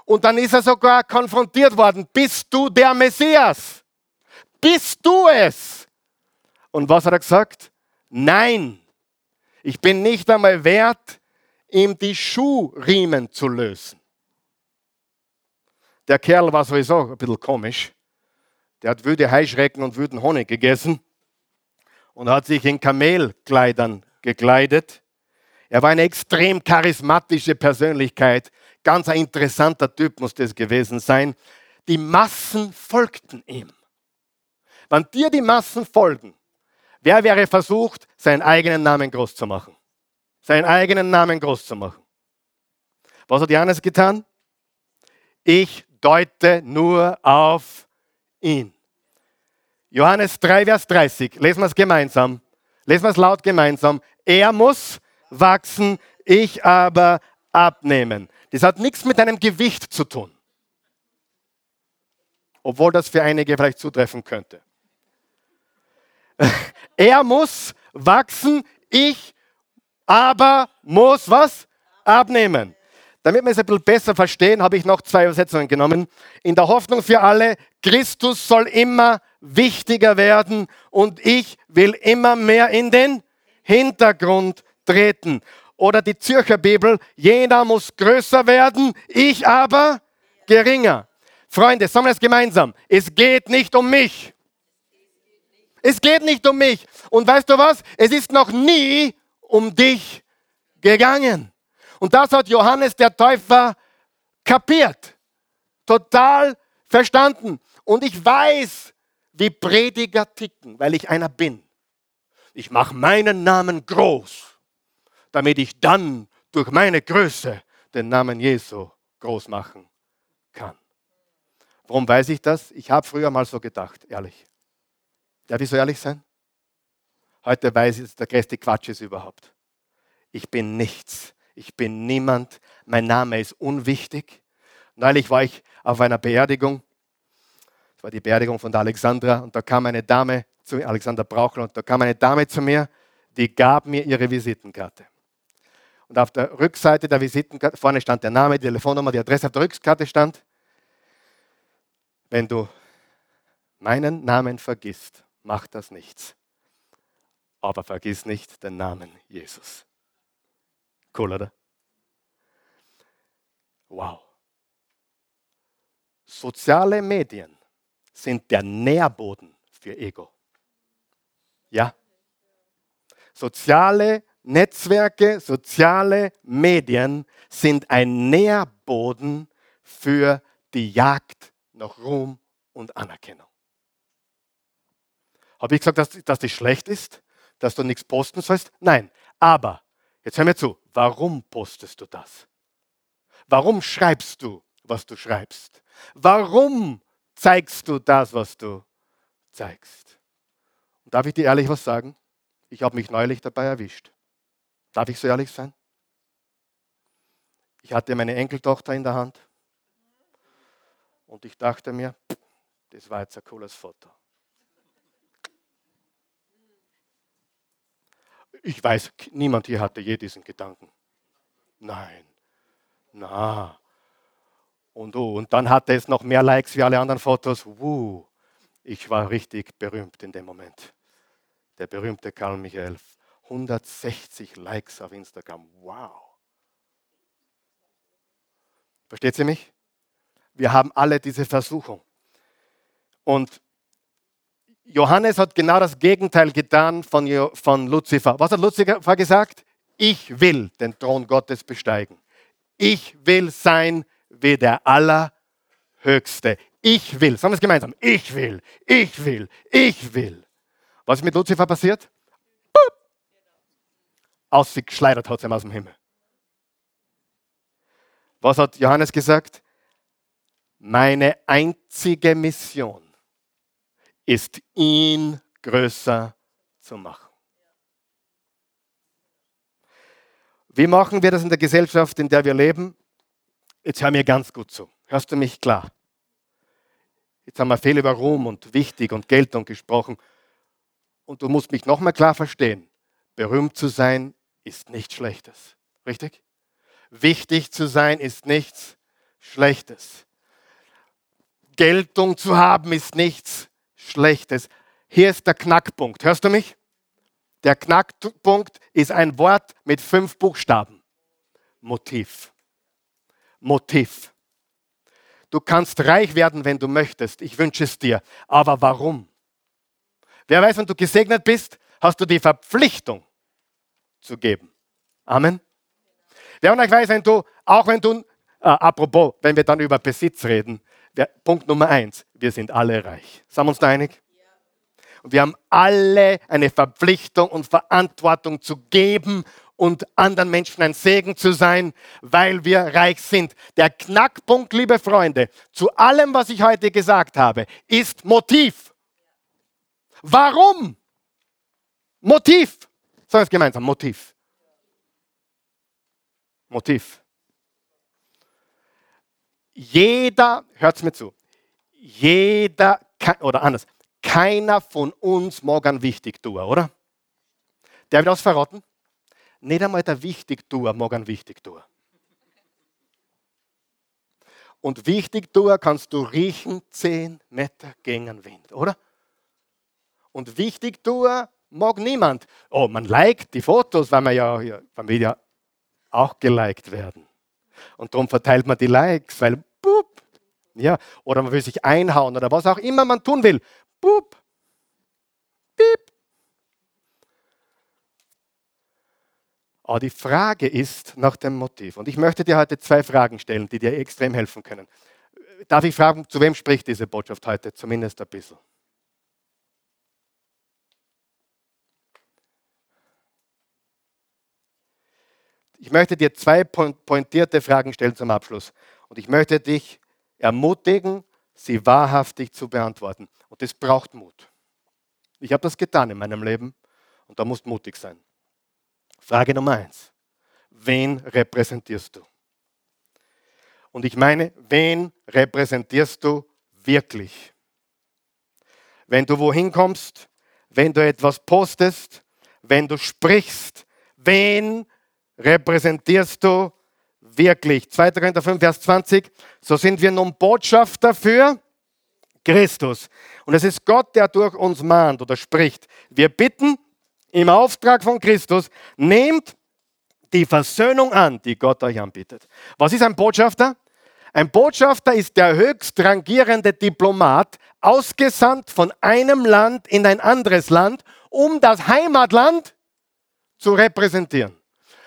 Und dann ist er sogar konfrontiert worden. Bist du der Messias? Bist du es? Und was hat er gesagt? Nein, ich bin nicht einmal wert, ihm die Schuhriemen zu lösen. Der Kerl war sowieso ein bisschen komisch. Der hat wüde Heischrecken und wüden Honig gegessen und hat sich in Kamelkleidern gekleidet. Er war eine extrem charismatische Persönlichkeit, Ganz ein interessanter Typ muss das gewesen sein. Die Massen folgten ihm. Wenn dir die Massen folgen, wer wäre versucht, seinen eigenen Namen groß zu machen? Seinen eigenen Namen groß zu machen. Was hat Johannes getan? Ich deute nur auf ihn. Johannes 3, Vers 30. Lesen wir es gemeinsam. Lesen wir es laut gemeinsam. Er muss wachsen, ich aber abnehmen. Das hat nichts mit deinem Gewicht zu tun. Obwohl das für einige vielleicht zutreffen könnte. <laughs> Er muss wachsen, ich aber muss was? Abnehmen. Damit wir es ein bisschen besser verstehen, habe ich noch zwei Übersetzungen genommen. In der Hoffnung für alle, Christus soll immer wichtiger werden und ich will immer mehr in den Hintergrund treten. Oder die Zürcher Bibel, jeder muss größer werden, ich aber geringer. Freunde, sagen wir es gemeinsam. Es geht nicht um mich. Es geht nicht um mich. Und weißt du was? Es ist noch nie um dich gegangen. Und das hat Johannes der Täufer kapiert. Total verstanden. Und ich weiß, wie Prediger ticken, weil ich einer bin. Ich mache meinen Namen groß damit ich dann durch meine Größe den Namen Jesu groß machen kann. Warum weiß ich das? Ich habe früher mal so gedacht, ehrlich. Darf ich so ehrlich sein? Heute weiß ich, dass der größte Quatsch ist überhaupt. Ich bin nichts. Ich bin niemand. Mein Name ist unwichtig. Neulich war ich auf einer Beerdigung. Das war die Beerdigung von der Alexandra. Und da kam eine Dame zu mir, Alexander Brauchel, und da kam eine Dame zu mir, die gab mir ihre Visitenkarte. Und auf der Rückseite der Visitenkarte, vorne stand der Name, die Telefonnummer, die Adresse auf der Rückkarte stand. Wenn du meinen Namen vergisst, macht das nichts. Aber vergiss nicht den Namen Jesus. Cool, oder? Wow. Soziale Medien sind der Nährboden für Ego. Ja? Soziale Netzwerke, soziale Medien sind ein Nährboden für die Jagd nach Ruhm und Anerkennung. Habe ich gesagt, dass, dass das schlecht ist, dass du nichts posten sollst? Nein. Aber, jetzt hör mir zu, warum postest du das? Warum schreibst du, was du schreibst? Warum zeigst du das, was du zeigst? Und darf ich dir ehrlich was sagen? Ich habe mich neulich dabei erwischt. Darf ich so ehrlich sein? Ich hatte meine Enkeltochter in der Hand und ich dachte mir, das war jetzt ein cooles Foto. Ich weiß, niemand hier hatte je diesen Gedanken. Nein. Na. Und, oh, und dann hatte es noch mehr Likes wie alle anderen Fotos. Uh, ich war richtig berühmt in dem Moment. Der berühmte Karl Michael. 160 Likes auf Instagram. Wow. Versteht ihr mich? Wir haben alle diese Versuchung. Und Johannes hat genau das Gegenteil getan von, von Luzifer. Was hat Luzifer gesagt? Ich will den Thron Gottes besteigen. Ich will sein wie der Allerhöchste. Ich will. Sagen wir es gemeinsam. Ich will. Ich will. Ich will. Was ist mit Luzifer passiert? Ausgeschleudert hat aus dem Himmel. Was hat Johannes gesagt? Meine einzige Mission ist, ihn größer zu machen. Wie machen wir das in der Gesellschaft, in der wir leben? Jetzt hör mir ganz gut zu. Hörst du mich klar? Jetzt haben wir viel über Ruhm und wichtig und Geltung gesprochen. Und du musst mich nochmal klar verstehen. Berühmt zu sein ist nichts Schlechtes. Richtig? Wichtig zu sein ist nichts Schlechtes. Geltung zu haben ist nichts Schlechtes. Hier ist der Knackpunkt. Hörst du mich? Der Knackpunkt ist ein Wort mit fünf Buchstaben. Motiv. Motiv. Du kannst reich werden, wenn du möchtest. Ich wünsche es dir. Aber warum? Wer weiß, wenn du gesegnet bist, hast du die Verpflichtung zu geben. Amen. Wer von euch weiß, wenn du, auch wenn du, äh, apropos, wenn wir dann über Besitz reden, der, Punkt Nummer eins, wir sind alle reich. Sind wir uns da einig? Und wir haben alle eine Verpflichtung und Verantwortung zu geben und anderen Menschen ein Segen zu sein, weil wir reich sind. Der Knackpunkt, liebe Freunde, zu allem, was ich heute gesagt habe, ist Motiv. Warum? Motiv. Sagen wir es gemeinsam, Motiv. Motiv. Jeder, hört es mir zu, jeder, oder anders, keiner von uns mag einen Wichtigtuer, oder? Der wird das verraten? Nicht einmal der Wichtigtuer mag einen Wichtigtuer. Und Wichtigtuer kannst du riechen 10 Meter gegen Wind, oder? Und Wichtigtuer mag niemand. Oh, man liked die Fotos, weil man ja, weil wir ja auch geliked werden. Und darum verteilt man die Likes, weil boop, ja, oder man will sich einhauen oder was auch immer man tun will. Boop, piep. Aber die Frage ist nach dem Motiv. Und ich möchte dir heute zwei Fragen stellen, die dir extrem helfen können. Darf ich fragen, zu wem spricht diese Botschaft heute? Zumindest ein bisschen. Ich möchte dir zwei pointierte Fragen stellen zum Abschluss. Und ich möchte dich ermutigen, sie wahrhaftig zu beantworten. Und das braucht Mut. Ich habe das getan in meinem Leben und da musst mutig sein. Frage Nummer eins. Wen repräsentierst du? Und ich meine, wen repräsentierst du wirklich? Wenn du wohin kommst, wenn du etwas postest, wenn du sprichst, wen repräsentierst du wirklich? 2. Korinther 5, Vers 20. So sind wir nun Botschafter für Christus. Und es ist Gott, der durch uns mahnt oder spricht. Wir bitten im Auftrag von Christus, nehmt die Versöhnung an, die Gott euch anbietet. Was ist ein Botschafter? Ein Botschafter ist der höchst rangierende Diplomat, ausgesandt von einem Land in ein anderes Land, um das Heimatland zu repräsentieren.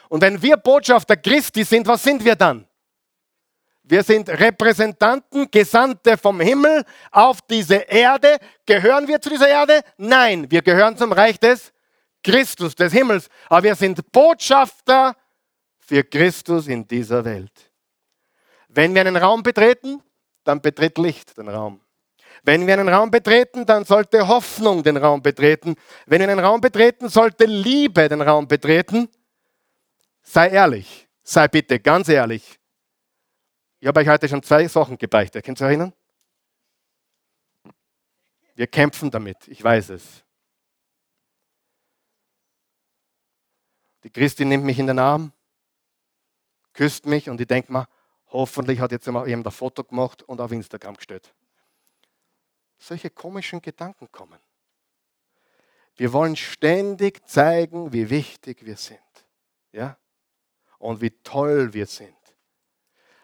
Und wenn wir Botschafter Christi sind, was sind wir dann? Wir sind Repräsentanten, Gesandte vom Himmel auf diese Erde. Gehören wir zu dieser Erde? Nein, wir gehören zum Reich des Christus, des Himmels. Aber wir sind Botschafter für Christus in dieser Welt. Wenn wir einen Raum betreten, dann betritt Licht den Raum. Wenn wir einen Raum betreten, dann sollte Hoffnung den Raum betreten. Wenn wir einen Raum betreten, sollte Liebe den Raum betreten. Sei ehrlich, sei bitte ganz ehrlich. Ich habe euch heute schon zwei Sachen gebeichtet. Könnt ihr erinnern? Wir kämpfen damit, ich weiß es. Die Christin nimmt mich in den Arm, küsst mich und ich denke mir, hoffentlich hat jetzt jemand ein Foto gemacht und auf Instagram gestellt. Solche komischen Gedanken kommen. Wir wollen ständig zeigen, wie wichtig wir sind. Ja? Und wie toll wir sind.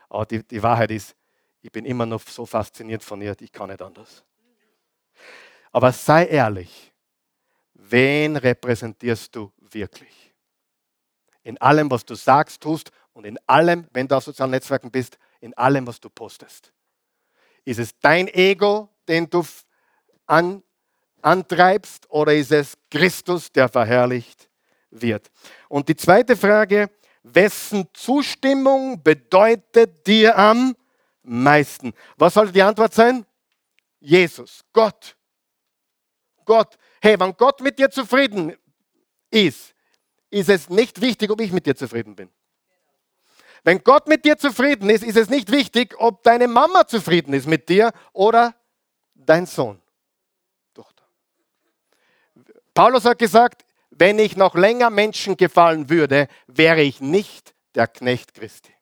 Aber die, die Wahrheit ist, ich bin immer noch so fasziniert von ihr, ich kann nicht anders. Aber sei ehrlich, wen repräsentierst du wirklich? In allem, was du sagst, tust und in allem, wenn du auf sozialen Netzwerken bist, in allem, was du postest. Ist es dein Ego, den du an, antreibst, oder ist es Christus, der verherrlicht wird? Und die zweite Frage, wessen Zustimmung bedeutet dir am meisten? Was sollte die Antwort sein? Jesus, Gott. Gott. Hey, wenn Gott mit dir zufrieden ist, ist es nicht wichtig, ob ich mit dir zufrieden bin. Wenn Gott mit dir zufrieden ist, ist es nicht wichtig, ob deine Mama zufrieden ist mit dir oder dein Sohn. Tochter. Paulus hat gesagt, wenn ich noch länger Menschen gefallen würde, wäre ich nicht der Knecht Christi.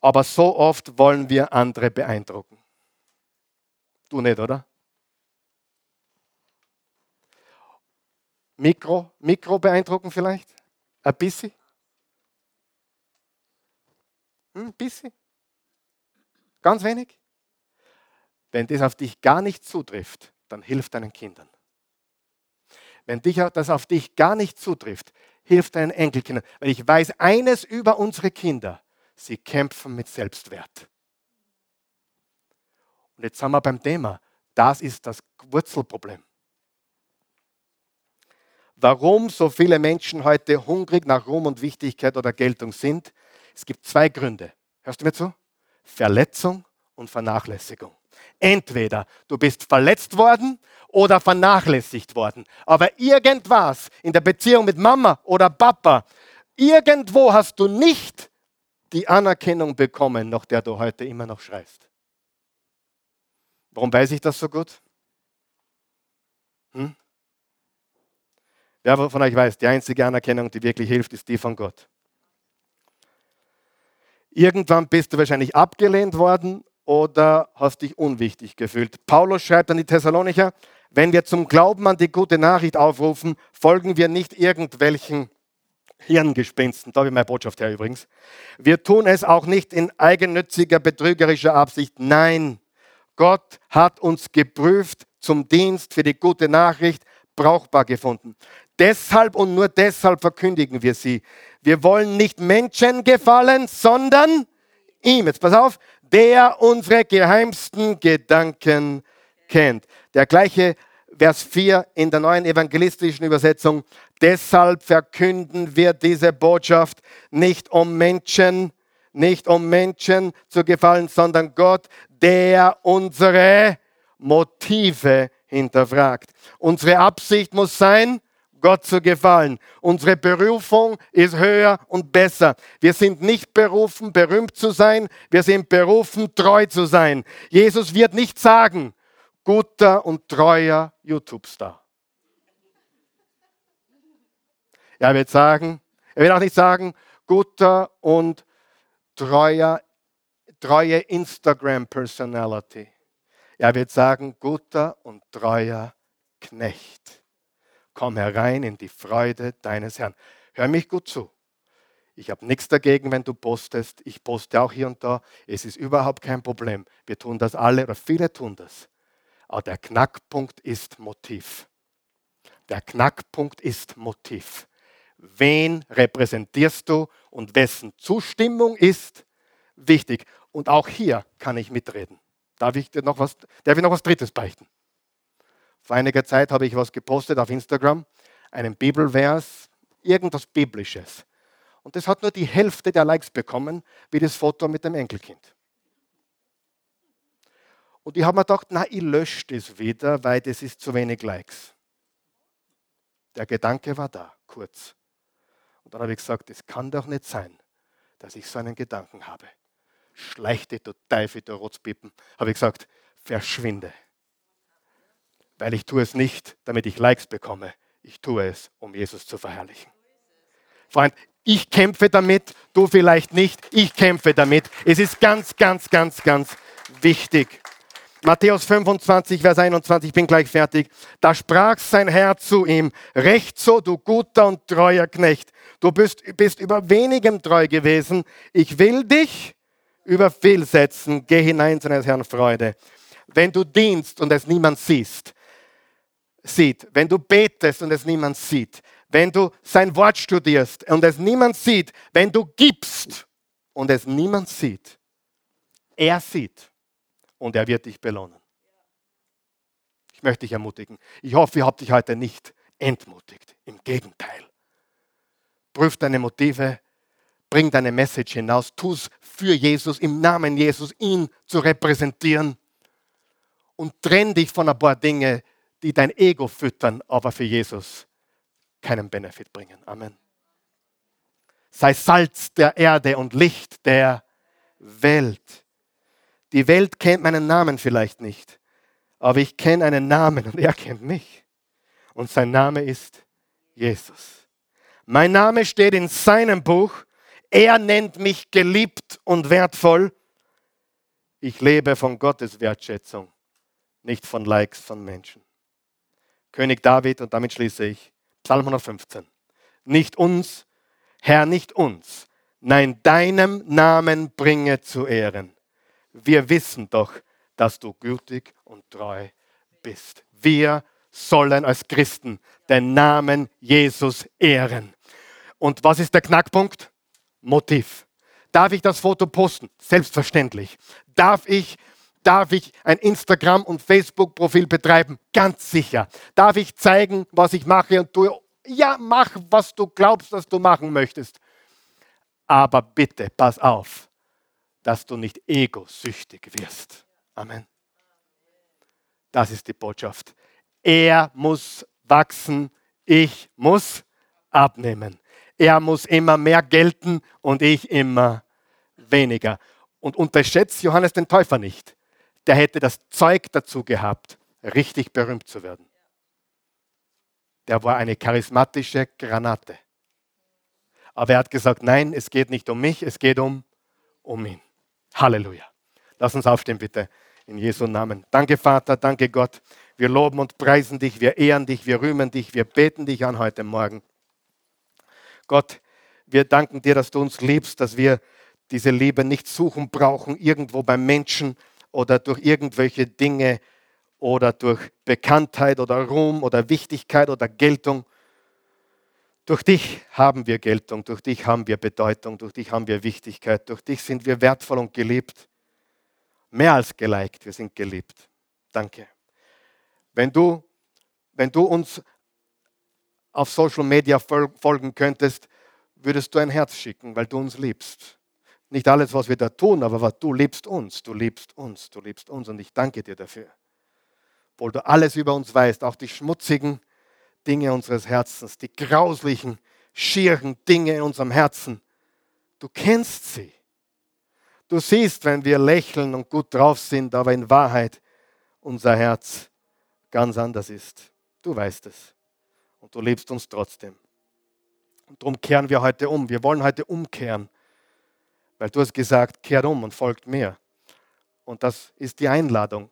Aber so oft wollen wir andere beeindrucken. Du nicht, oder? Mikro, Mikro beeindrucken vielleicht? Ein bisschen? Hm, ein bisschen? Ganz wenig? Wenn das auf dich gar nicht zutrifft, dann hilf deinen Kindern. Wenn dich, das auf dich gar nicht zutrifft, hilf deinen Enkelkindern. Weil ich weiß eines über unsere Kinder. Sie kämpfen mit Selbstwert. Und jetzt sind wir beim Thema. Das ist das Wurzelproblem. Warum so viele Menschen heute hungrig nach Ruhm und Wichtigkeit oder Geltung sind? Es gibt zwei Gründe. Hörst du mir zu? Verletzung und Vernachlässigung. Entweder du bist verletzt worden oder vernachlässigt worden. Aber irgendwas in der Beziehung mit Mama oder Papa, irgendwo hast du nicht die Anerkennung bekommen, nach der du heute immer noch schreist. Warum weiß ich das so gut? Hm? Wer von euch weiß, die einzige Anerkennung, die wirklich hilft, ist die von Gott. Irgendwann bist du wahrscheinlich abgelehnt worden oder hast dich unwichtig gefühlt. Paulus schreibt an die Thessalonicher, wenn wir zum Glauben an die gute Nachricht aufrufen, folgen wir nicht irgendwelchen Hirngespinsten. Da habe ich meine Botschaft her übrigens. Wir tun es auch nicht in eigennütziger, betrügerischer Absicht. Nein, Gott hat uns geprüft zum Dienst für die gute Nachricht brauchbar gefunden. Deshalb und nur deshalb verkündigen wir sie. Wir wollen nicht Menschen gefallen, sondern ihm. Jetzt pass auf, der unsere geheimsten Gedanken kennt. Der gleiche Vers 4 in der neuen evangelistischen Übersetzung. Deshalb verkünden wir diese Botschaft nicht um Menschen, nicht um Menschen zu gefallen, sondern Gott, der unsere Motive hinterfragt. Unsere Absicht muss sein, Gott zu gefallen. Unsere Berufung ist höher und besser. Wir sind nicht berufen, berühmt zu sein. Wir sind berufen, treu zu sein. Jesus wird nicht sagen, guter und treuer YouTube-Star. Er wird sagen, er wird auch nicht sagen, guter und treuer, treue Instagram-Personality. Er wird sagen, guter und treuer Knecht komm herein in die Freude deines Herrn. Hör mich gut zu. Ich habe nichts dagegen, wenn du postest. Ich poste auch hier und da. Es ist überhaupt kein Problem. Wir tun das alle oder viele tun das. Aber der Knackpunkt ist Motiv. Der Knackpunkt ist Motiv. Wen repräsentierst du und wessen Zustimmung ist wichtig? Und auch hier kann ich mitreden. Darf ich dir noch was, darf ich noch was Drittes beichten? Vor einiger Zeit habe ich was gepostet auf Instagram, einen Bibelvers, irgendwas Biblisches. Und das hat nur die Hälfte der Likes bekommen, wie das Foto mit dem Enkelkind. Und ich habe mir gedacht, na, ich lösche das wieder, weil das ist zu wenig Likes. Der Gedanke war da, kurz. Und dann habe ich gesagt, es kann doch nicht sein, dass ich so einen Gedanken habe. Schleichte, du Teufel, du Rotzpippen. Habe ich gesagt, verschwinde. Weil ich tue es nicht, damit ich Likes bekomme. Ich tue es, um Jesus zu verherrlichen. Freund, ich kämpfe damit, du vielleicht nicht. Ich kämpfe damit. Es ist ganz, ganz, ganz, ganz wichtig. Matthäus 25, Vers 21, ich bin gleich fertig. Da sprach sein Herr zu ihm, recht so, du guter und treuer Knecht. Du bist, bist über wenigem treu gewesen. Ich will dich über viel setzen. Geh hinein zu deines Herrn Freude. Wenn du dienst und es niemand siehst, sieht, wenn du betest und es niemand sieht, wenn du sein Wort studierst und es niemand sieht, wenn du gibst und es niemand sieht, er sieht und er wird dich belohnen. Ich möchte dich ermutigen. Ich hoffe, ihr habt dich heute nicht entmutigt. Im Gegenteil. Prüf deine Motive, bring deine Message hinaus, tu es für Jesus, im Namen Jesus, ihn zu repräsentieren und trenn dich von ein paar Dingen, die dein Ego füttern, aber für Jesus keinen Benefit bringen. Amen. Sei Salz der Erde und Licht der Welt. Die Welt kennt meinen Namen vielleicht nicht, aber ich kenne einen Namen und er kennt mich. Und sein Name ist Jesus. Mein Name steht in seinem Buch. Er nennt mich geliebt und wertvoll. Ich lebe von Gottes Wertschätzung, nicht von Likes von Menschen. König David, und damit schließe ich, Psalm 115. Nicht uns, Herr, nicht uns, nein, deinem Namen bringe zu Ehren wir wissen doch, dass du gütig und treu bist. Wir sollen als Christen den Namen Jesus ehren. Und was ist der Knackpunkt? Motiv. Darf ich das Foto posten? Selbstverständlich. Darf ich, darf ich ein Instagram- und Facebook-Profil betreiben? Ganz sicher. Darf ich zeigen, was ich mache und tue? Ja, mach, was du glaubst, dass du machen möchtest. Aber bitte, pass auf dass du nicht egosüchtig wirst. Amen. Das ist die Botschaft. Er muss wachsen, ich muss abnehmen. Er muss immer mehr gelten und ich immer weniger. Und unterschätzt Johannes den Täufer nicht. Der hätte das Zeug dazu gehabt, richtig berühmt zu werden. Der war eine charismatische Granate. Aber er hat gesagt, nein, es geht nicht um mich, es geht um, um ihn. Halleluja. Lass uns aufstehen, bitte, in Jesu Namen. Danke, Vater, danke, Gott. Wir loben und preisen dich, wir ehren dich, wir rühmen dich, wir beten dich an heute Morgen. Gott, wir danken dir, dass du uns liebst, dass wir diese Liebe nicht suchen brauchen, irgendwo beim Menschen oder durch irgendwelche Dinge oder durch Bekanntheit oder Ruhm oder Wichtigkeit oder Geltung. Durch dich haben wir Geltung, durch dich haben wir Bedeutung, durch dich haben wir Wichtigkeit, durch dich sind wir wertvoll und geliebt. Mehr als geliked, wir sind geliebt. Danke. Wenn du, wenn du uns auf Social Media folgen könntest, würdest du ein Herz schicken, weil du uns liebst. Nicht alles, was wir da tun, aber du liebst uns, du liebst uns, du liebst uns und ich danke dir dafür. Obwohl du alles über uns weißt, auch die schmutzigen, Dinge unseres Herzens, die grauslichen, schieren Dinge in unserem Herzen. Du kennst sie. Du siehst, wenn wir lächeln und gut drauf sind, aber in Wahrheit unser Herz ganz anders ist. Du weißt es. Und du liebst uns trotzdem. Und darum kehren wir heute um. Wir wollen heute umkehren. Weil du hast gesagt, kehrt um und folgt mir. Und das ist die Einladung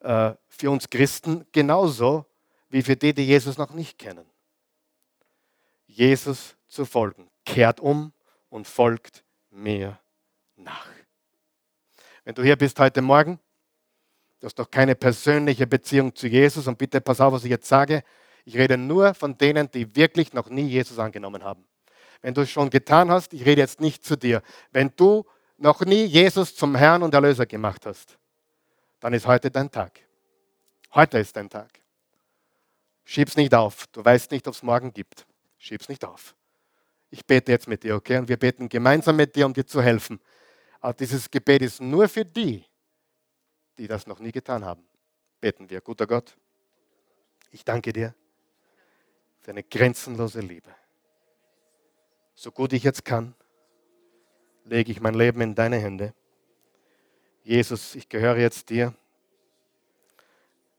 äh, für uns Christen genauso wie für die, die Jesus noch nicht kennen. Jesus zu folgen. Kehrt um und folgt mir nach. Wenn du hier bist heute Morgen, du hast doch keine persönliche Beziehung zu Jesus und bitte pass auf, was ich jetzt sage. Ich rede nur von denen, die wirklich noch nie Jesus angenommen haben. Wenn du es schon getan hast, ich rede jetzt nicht zu dir. Wenn du noch nie Jesus zum Herrn und Erlöser gemacht hast, dann ist heute dein Tag. Heute ist dein Tag. Schieb's nicht auf. Du weißt nicht, ob es morgen gibt. Schieb's nicht auf. Ich bete jetzt mit dir, okay? Und wir beten gemeinsam mit dir, um dir zu helfen. Aber dieses Gebet ist nur für die, die das noch nie getan haben. Beten wir. Guter Gott, ich danke dir für deine grenzenlose Liebe. So gut ich jetzt kann, lege ich mein Leben in deine Hände. Jesus, ich gehöre jetzt dir,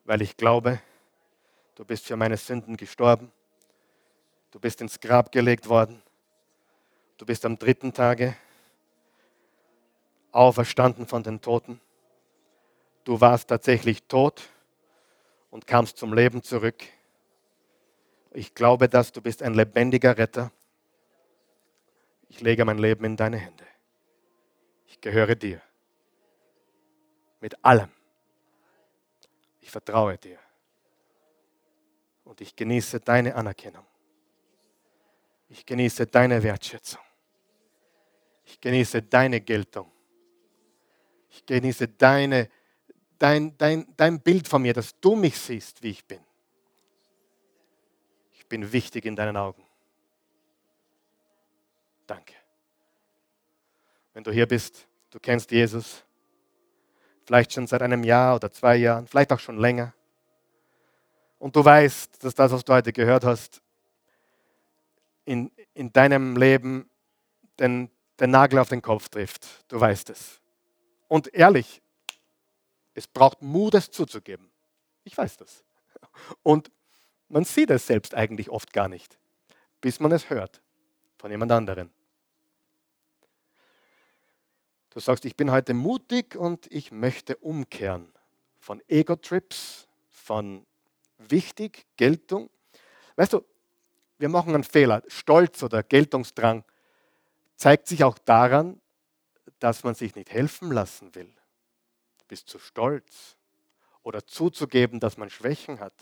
weil ich glaube, du bist für meine Sünden gestorben. Du bist ins Grab gelegt worden. Du bist am dritten Tage auferstanden von den Toten. Du warst tatsächlich tot und kamst zum Leben zurück. Ich glaube, dass du bist ein lebendiger Retter. Ich lege mein Leben in deine Hände. Ich gehöre dir. Mit allem. Ich vertraue dir. Und ich genieße deine Anerkennung. Ich genieße deine Wertschätzung. Ich genieße deine Geltung. Ich genieße deine, dein, dein, dein Bild von mir, dass du mich siehst, wie ich bin. Ich bin wichtig in deinen Augen. Danke. Wenn du hier bist, du kennst Jesus, vielleicht schon seit einem Jahr oder zwei Jahren, vielleicht auch schon länger. Und du weißt, dass das, was du heute gehört hast, in, in deinem Leben den, den Nagel auf den Kopf trifft. Du weißt es. Und ehrlich, es braucht Mut, es zuzugeben. Ich weiß das. Und man sieht es selbst eigentlich oft gar nicht, bis man es hört von jemand anderem. Du sagst, ich bin heute mutig und ich möchte umkehren von Ego-Trips, von wichtig, Geltung. Weißt du, wir machen einen Fehler. Stolz oder Geltungsdrang zeigt sich auch daran, dass man sich nicht helfen lassen will. Du bist zu stolz. Oder zuzugeben, dass man Schwächen hat.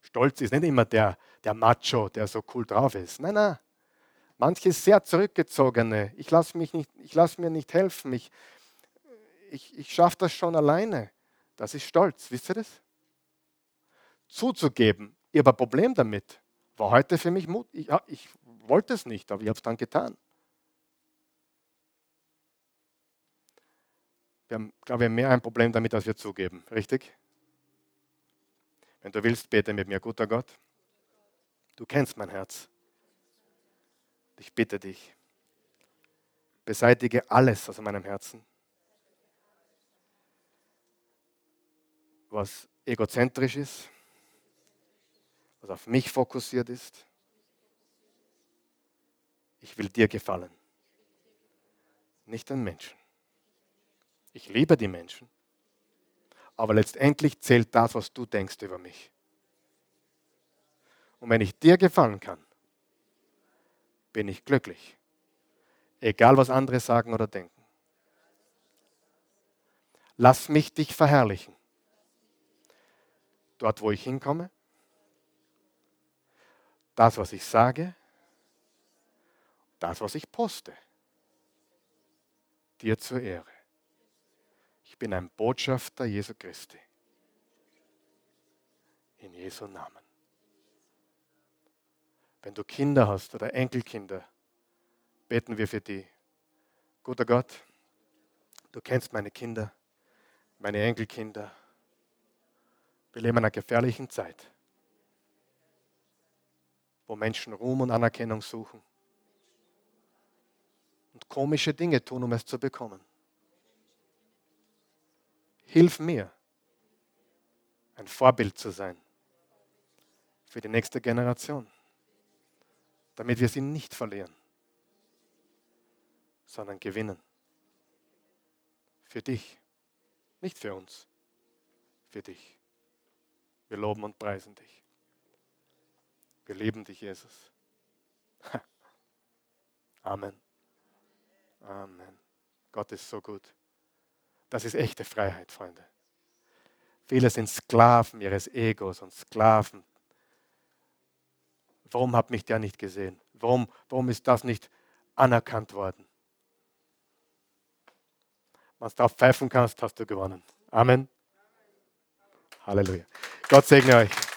Stolz ist nicht immer der, der Macho, der so cool drauf ist. Nein, nein. Manche sehr zurückgezogene. Ich lasse lass mir nicht helfen. Ich, ich, ich schaffe das schon alleine. Das ist Stolz. Wisst ihr das? Zuzugeben, ich habe ein Problem damit. War heute für mich Mut. Ich, ich wollte es nicht, aber ich habe es dann getan. Wir haben, glaube ich, mehr ein Problem damit, als wir zugeben. Richtig? Wenn du willst, bete mit mir, guter Gott. Du kennst mein Herz. Ich bitte dich, beseitige alles aus meinem Herzen, was egozentrisch ist, was auf mich fokussiert ist. Ich will dir gefallen, nicht den Menschen. Ich liebe die Menschen, aber letztendlich zählt das, was du denkst über mich. Und wenn ich dir gefallen kann, bin ich glücklich, egal was andere sagen oder denken. Lass mich dich verherrlichen. Dort, wo ich hinkomme, das, was ich sage, das, was ich poste, dir zur Ehre. Ich bin ein Botschafter Jesu Christi. In Jesu Namen. Wenn du Kinder hast oder Enkelkinder, beten wir für die. Guter Gott, du kennst meine Kinder, meine Enkelkinder. Wir leben in einer gefährlichen Zeit wo Menschen Ruhm und Anerkennung suchen und komische Dinge tun, um es zu bekommen. Hilf mir, ein Vorbild zu sein für die nächste Generation, damit wir sie nicht verlieren, sondern gewinnen. Für dich, nicht für uns, für dich. Wir loben und preisen dich. Wir lieben dich, Jesus. <laughs> Amen. Amen. Gott ist so gut. Das ist echte Freiheit, Freunde. Viele sind Sklaven ihres Egos und Sklaven. Warum hat mich der nicht gesehen? Warum, warum ist das nicht anerkannt worden? Wenn du darauf pfeifen kannst, hast du gewonnen. Amen. Halleluja. Gott segne euch.